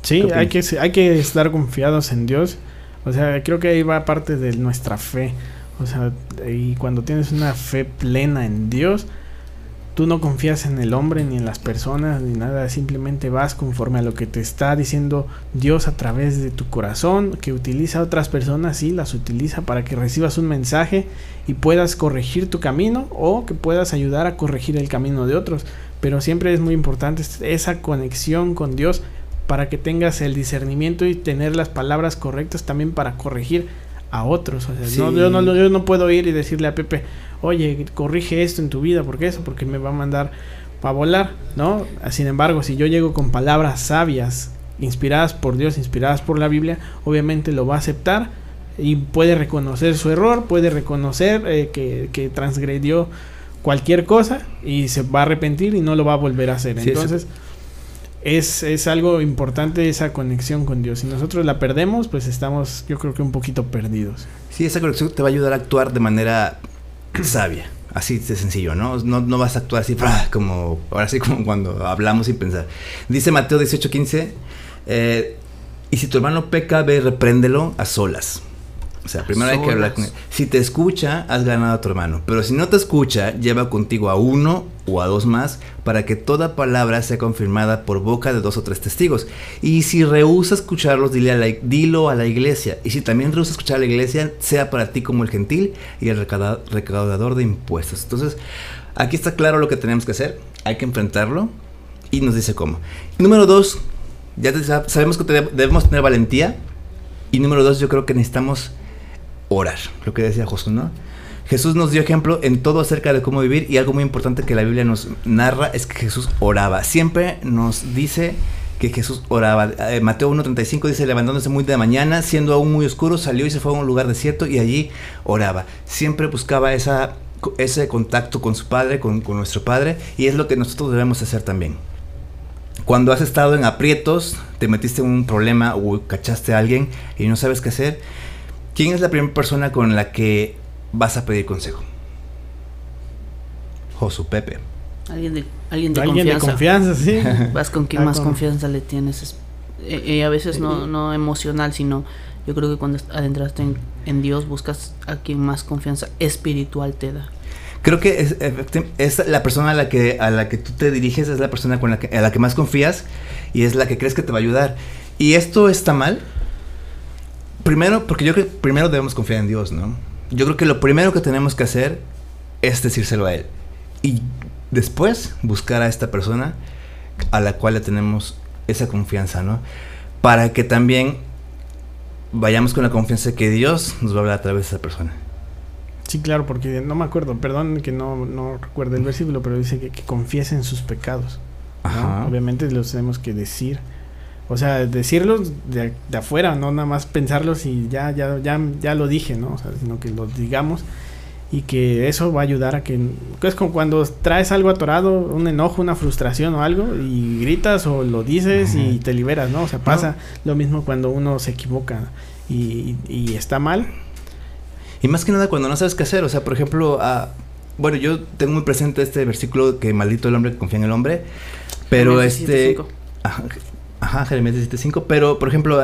Sí, hay que, hay que estar confiados en Dios. O sea, creo que ahí va parte de nuestra fe. O sea, y cuando tienes una fe plena en Dios, Tú no confías en el hombre ni en las personas ni nada, simplemente vas conforme a lo que te está diciendo Dios a través de tu corazón, que utiliza a otras personas, y las utiliza para que recibas un mensaje y puedas corregir tu camino o que puedas ayudar a corregir el camino de otros. pero siempre es muy importante esa conexión con Dios para que tengas el discernimiento y tener las palabras correctas también para corregir a otros. yo, no, yo no puedo ir y decirle a Pepe, oye, corrige esto en tu vida, ¿por qué eso? Porque me va a mandar a volar, ¿no? Sin embargo, si yo llego con palabras sabias, inspiradas por Dios, inspiradas por la Biblia, obviamente lo va a aceptar y puede reconocer su error, puede reconocer eh, que, que, transgredió cualquier cosa y se va a arrepentir y no lo va a volver a hacer. Entonces, es, es, algo importante esa conexión con Dios. Si nosotros la perdemos, pues estamos, yo creo que un poquito perdidos. Sí, esa conexión te va a ayudar a actuar de manera <clears throat> sabia. Así de sencillo, ¿no? No, no vas a actuar así, como, ahora sí <laughs> como cuando hablamos sin pensar. Dice Mateo 18:15, eh, y si tu hermano peca, ve, repréndelo a solas. O sea, primero hay que hablar con él. Si te escucha, has ganado a tu hermano. Pero si no te escucha, lleva contigo a uno o a dos más para que toda palabra sea confirmada por boca de dos o tres testigos. Y si rehúsa escucharlos, dile a la, dilo a la iglesia. Y si también rehúsa escuchar a la iglesia, sea para ti como el gentil y el recaudador de impuestos. Entonces, aquí está claro lo que tenemos que hacer. Hay que enfrentarlo. Y nos dice cómo. Número dos, ya sabemos que debemos tener valentía. Y número dos, yo creo que necesitamos orar, lo que decía Josué, ¿no? Jesús nos dio ejemplo en todo acerca de cómo vivir y algo muy importante que la Biblia nos narra es que Jesús oraba. Siempre nos dice que Jesús oraba. Eh, Mateo 1.35 dice, levantándose muy de mañana, siendo aún muy oscuro, salió y se fue a un lugar desierto y allí oraba. Siempre buscaba ese contacto con su Padre, con, con nuestro Padre, y es lo que nosotros debemos hacer también. Cuando has estado en aprietos, te metiste en un problema o cachaste a alguien y no sabes qué hacer, ¿Quién es la primera persona con la que vas a pedir consejo? Josu Pepe. Alguien de, alguien de ¿Alguien confianza. De confianza, sí. Vas con quien ah, más confianza le tienes. Eh, eh, a veces no, no emocional, sino yo creo que cuando adentraste en, Dios buscas a quien más confianza espiritual te da. Creo que es, es, la persona a la que a la que tú te diriges es la persona con la que, a la que más confías y es la que crees que te va a ayudar. Y esto está mal primero, porque yo creo que primero debemos confiar en Dios, ¿no? Yo creo que lo primero que tenemos que hacer es decírselo a Él. Y después buscar a esta persona a la cual le tenemos esa confianza, ¿no? Para que también vayamos con la confianza de que Dios nos va a hablar a través de esa persona. Sí, claro, porque no me acuerdo, perdón que no, no recuerdo el versículo, pero dice que, que confiesen sus pecados. Obviamente los tenemos que decir o sea, decirlos de, de, afuera, no nada más pensarlos y ya, ya, ya, ya lo dije, ¿no? O sea, sino que los digamos y que eso va a ayudar a que es como cuando traes algo atorado, un enojo, una frustración o algo y gritas o lo dices y te liberas, ¿no? O sea, pasa lo mismo cuando uno se equivoca y, y, está mal. Y más que nada cuando no sabes qué hacer, o sea, por ejemplo, ah, bueno, yo tengo muy presente este versículo que maldito el hombre que confía en el hombre, pero este... Ajá, Jeremías 17.5. Pero, por ejemplo,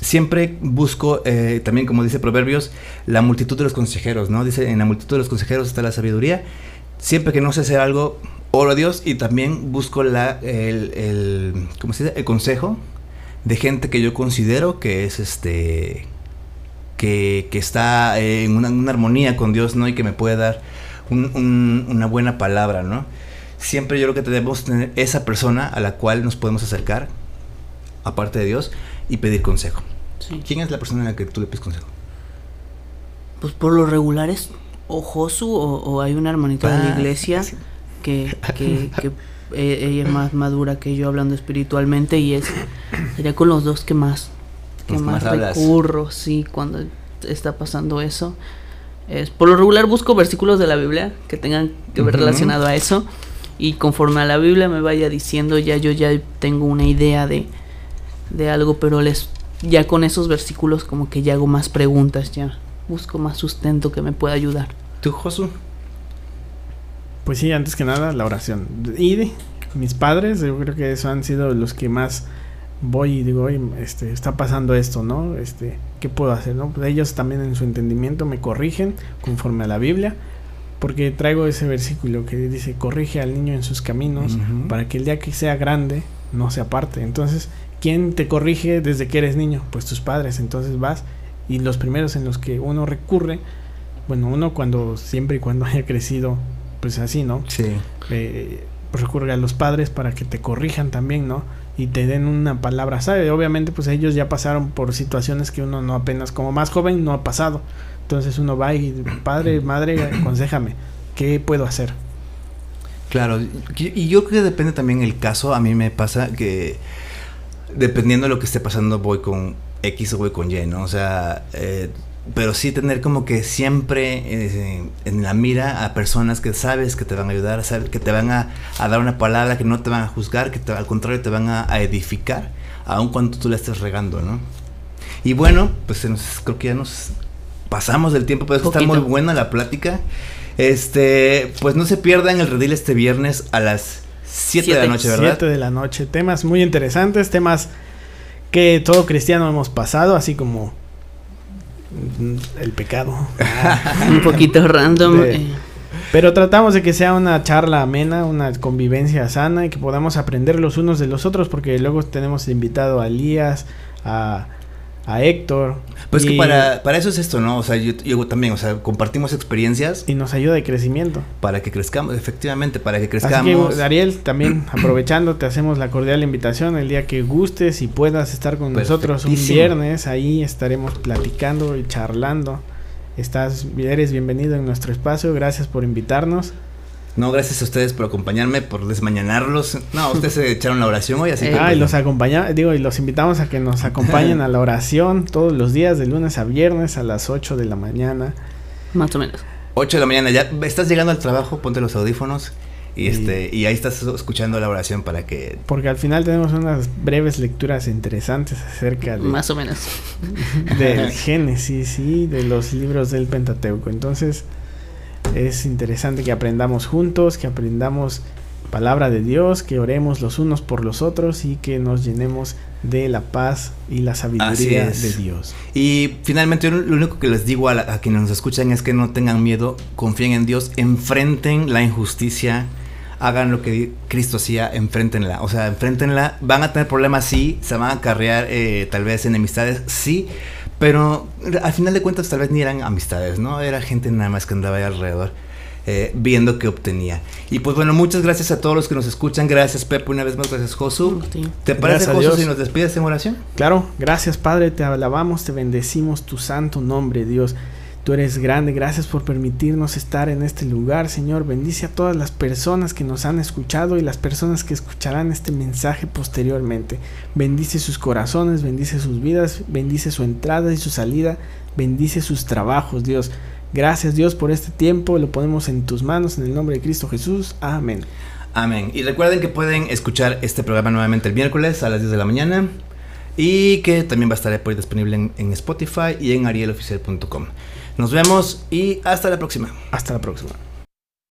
siempre busco, eh, también como dice Proverbios, la multitud de los consejeros, ¿no? Dice, en la multitud de los consejeros está la sabiduría. Siempre que no sé hacer algo, oro a Dios y también busco la, el, el, ¿cómo se dice? el consejo de gente que yo considero que es este... Que, que está en una, armonía con Dios, ¿no? Y que me puede dar una buena palabra, ¿no? Siempre yo creo que debemos tener esa persona a la cual nos podemos acercar aparte de Dios, y pedir consejo. ¿Quién es la persona a la que tú le pides consejo? Pues por lo regular es o Josu o, hay una hermanita de la ah, iglesia que, que, <laughs> e, ella es más madura que yo hablando espiritualmente y es sería con los dos que más que más, recurro, sí, cuando está pasando eso. Es, por lo regular busco versículos de la Biblia que tengan que ver relacionado a eso y conforme a la Biblia me vaya diciendo ya yo ya tengo una idea de de algo, pero les ya con esos versículos como que ya hago más preguntas, ya busco más sustento que me pueda ayudar. ¿Tú, Josu? Pues sí, antes que nada, la oración. Y de mis padres, yo creo que eso han sido los que más voy y digo, este, está pasando esto, ¿no? Este, ¿qué puedo hacer, no? Pues ellos también en su entendimiento me corrigen conforme a la Biblia, porque traigo ese versículo que dice, corrige al niño en sus caminos, para que el día que sea grande no se aparte. Entonces, ¿Quién te corrige desde que eres niño? Pues tus padres. Entonces vas y los primeros en los que uno recurre, bueno, uno cuando siempre y cuando <laughs> haya crecido, pues así, ¿no? Sí. Eh, recurre a los padres para que te corrijan también, ¿no? Y te den una palabra sabe. Obviamente, pues ellos ya pasaron por situaciones que uno no apenas como más joven no ha pasado. Entonces uno va y, padre, <clears throat> madre, aconsejame, ¿qué puedo hacer? Claro, y yo creo que depende también el caso. A mí me pasa que dependiendo de lo que esté pasando voy con X o voy con Y, ¿no? O sea, eh, pero sí tener como que siempre eh, en la mira a personas que sabes que te van a ayudar, que te van a, dar una palabra, que no te van a juzgar, que al contrario te van a, edificar, aun cuando tú la estés regando, ¿no? Y bueno, pues creo que ya nos pasamos del tiempo, pero está muy buena la plática. Este, pues no se pierdan el redil este viernes a las 7 de la noche, ¿verdad? 7 de la noche. Temas muy interesantes, temas que todo cristiano hemos pasado, así como el pecado. <laughs> Un poquito random. Eh. Pero tratamos de que sea una charla amena, una convivencia sana y que podamos aprender los unos de los otros porque luego tenemos invitado a Elías, a a Héctor. Pues que para, para eso es esto, ¿no? O sea, yo, también, o sea, compartimos experiencias. Y nos ayuda de crecimiento. Para que crezcamos, efectivamente, para que crezcamos. Así que, Ariel, también <clears throat> aprovechando, te hacemos la cordial invitación el día que gustes y puedas estar con nosotros un viernes. Ahí estaremos platicando y charlando. Estás, eres bienvenido en nuestro espacio. Gracias por invitarnos. No, gracias a ustedes por acompañarme, por desmañanarlos. No, ustedes se <laughs> echaron la oración hoy, así que. Ah, y los acompañamos, digo, y los invitamos a que nos <laughs> acompañen a la oración todos los días, de lunes a viernes a las 8 de la mañana. Más o menos. 8 de la mañana, ya estás llegando al trabajo, ponte los audífonos. Y, este, y ahí estás escuchando la oración para que... Porque al final tenemos unas breves lecturas interesantes acerca de... Más o menos. Del <laughs> Génesis, sí, de los libros del Pentateuco. Entonces, es interesante que aprendamos juntos, que aprendamos palabra de Dios, que oremos los unos por los otros y que nos llenemos de la paz y la sabiduría de Dios. Y finalmente lo único que les digo a, quienes nos escuchan es que no tengan miedo, confíen en Dios, enfrenten la injusticia, hagan lo que Cristo hacía, enfrentenla. O sea, enfrentenla, van a tener problemas, sí, se van a acarrear eh, tal vez enemistades, sí, pero al final de cuentas tal vez ni eran amistades, ¿no? Era gente nada más que andaba ahí alrededor. Eh, viendo qué obtenía. Y pues bueno, muchas gracias a todos los que nos escuchan. Gracias, Pepe, una vez más. Gracias, Josu. ¿Te parece, Josu, si nos despides en oración? Claro, gracias, Padre. Te alabamos, te bendecimos tu santo nombre, Dios. Tú eres grande, gracias por permitirnos estar en este lugar, Señor. Bendice a todas las personas que nos han escuchado y las personas que escucharán este mensaje posteriormente. Bendice sus corazones, bendice sus vidas, bendice su entrada y su salida, bendice sus trabajos, Dios. Gracias, Dios, por este tiempo. Lo ponemos en tus manos en el nombre de Cristo Jesús. Amén. Amén. Y recuerden que pueden escuchar este programa nuevamente el miércoles a las 10 de la mañana y que también va a estar disponible en, en Spotify y en arieloficial.com. Nos vemos y hasta la próxima. Hasta la próxima.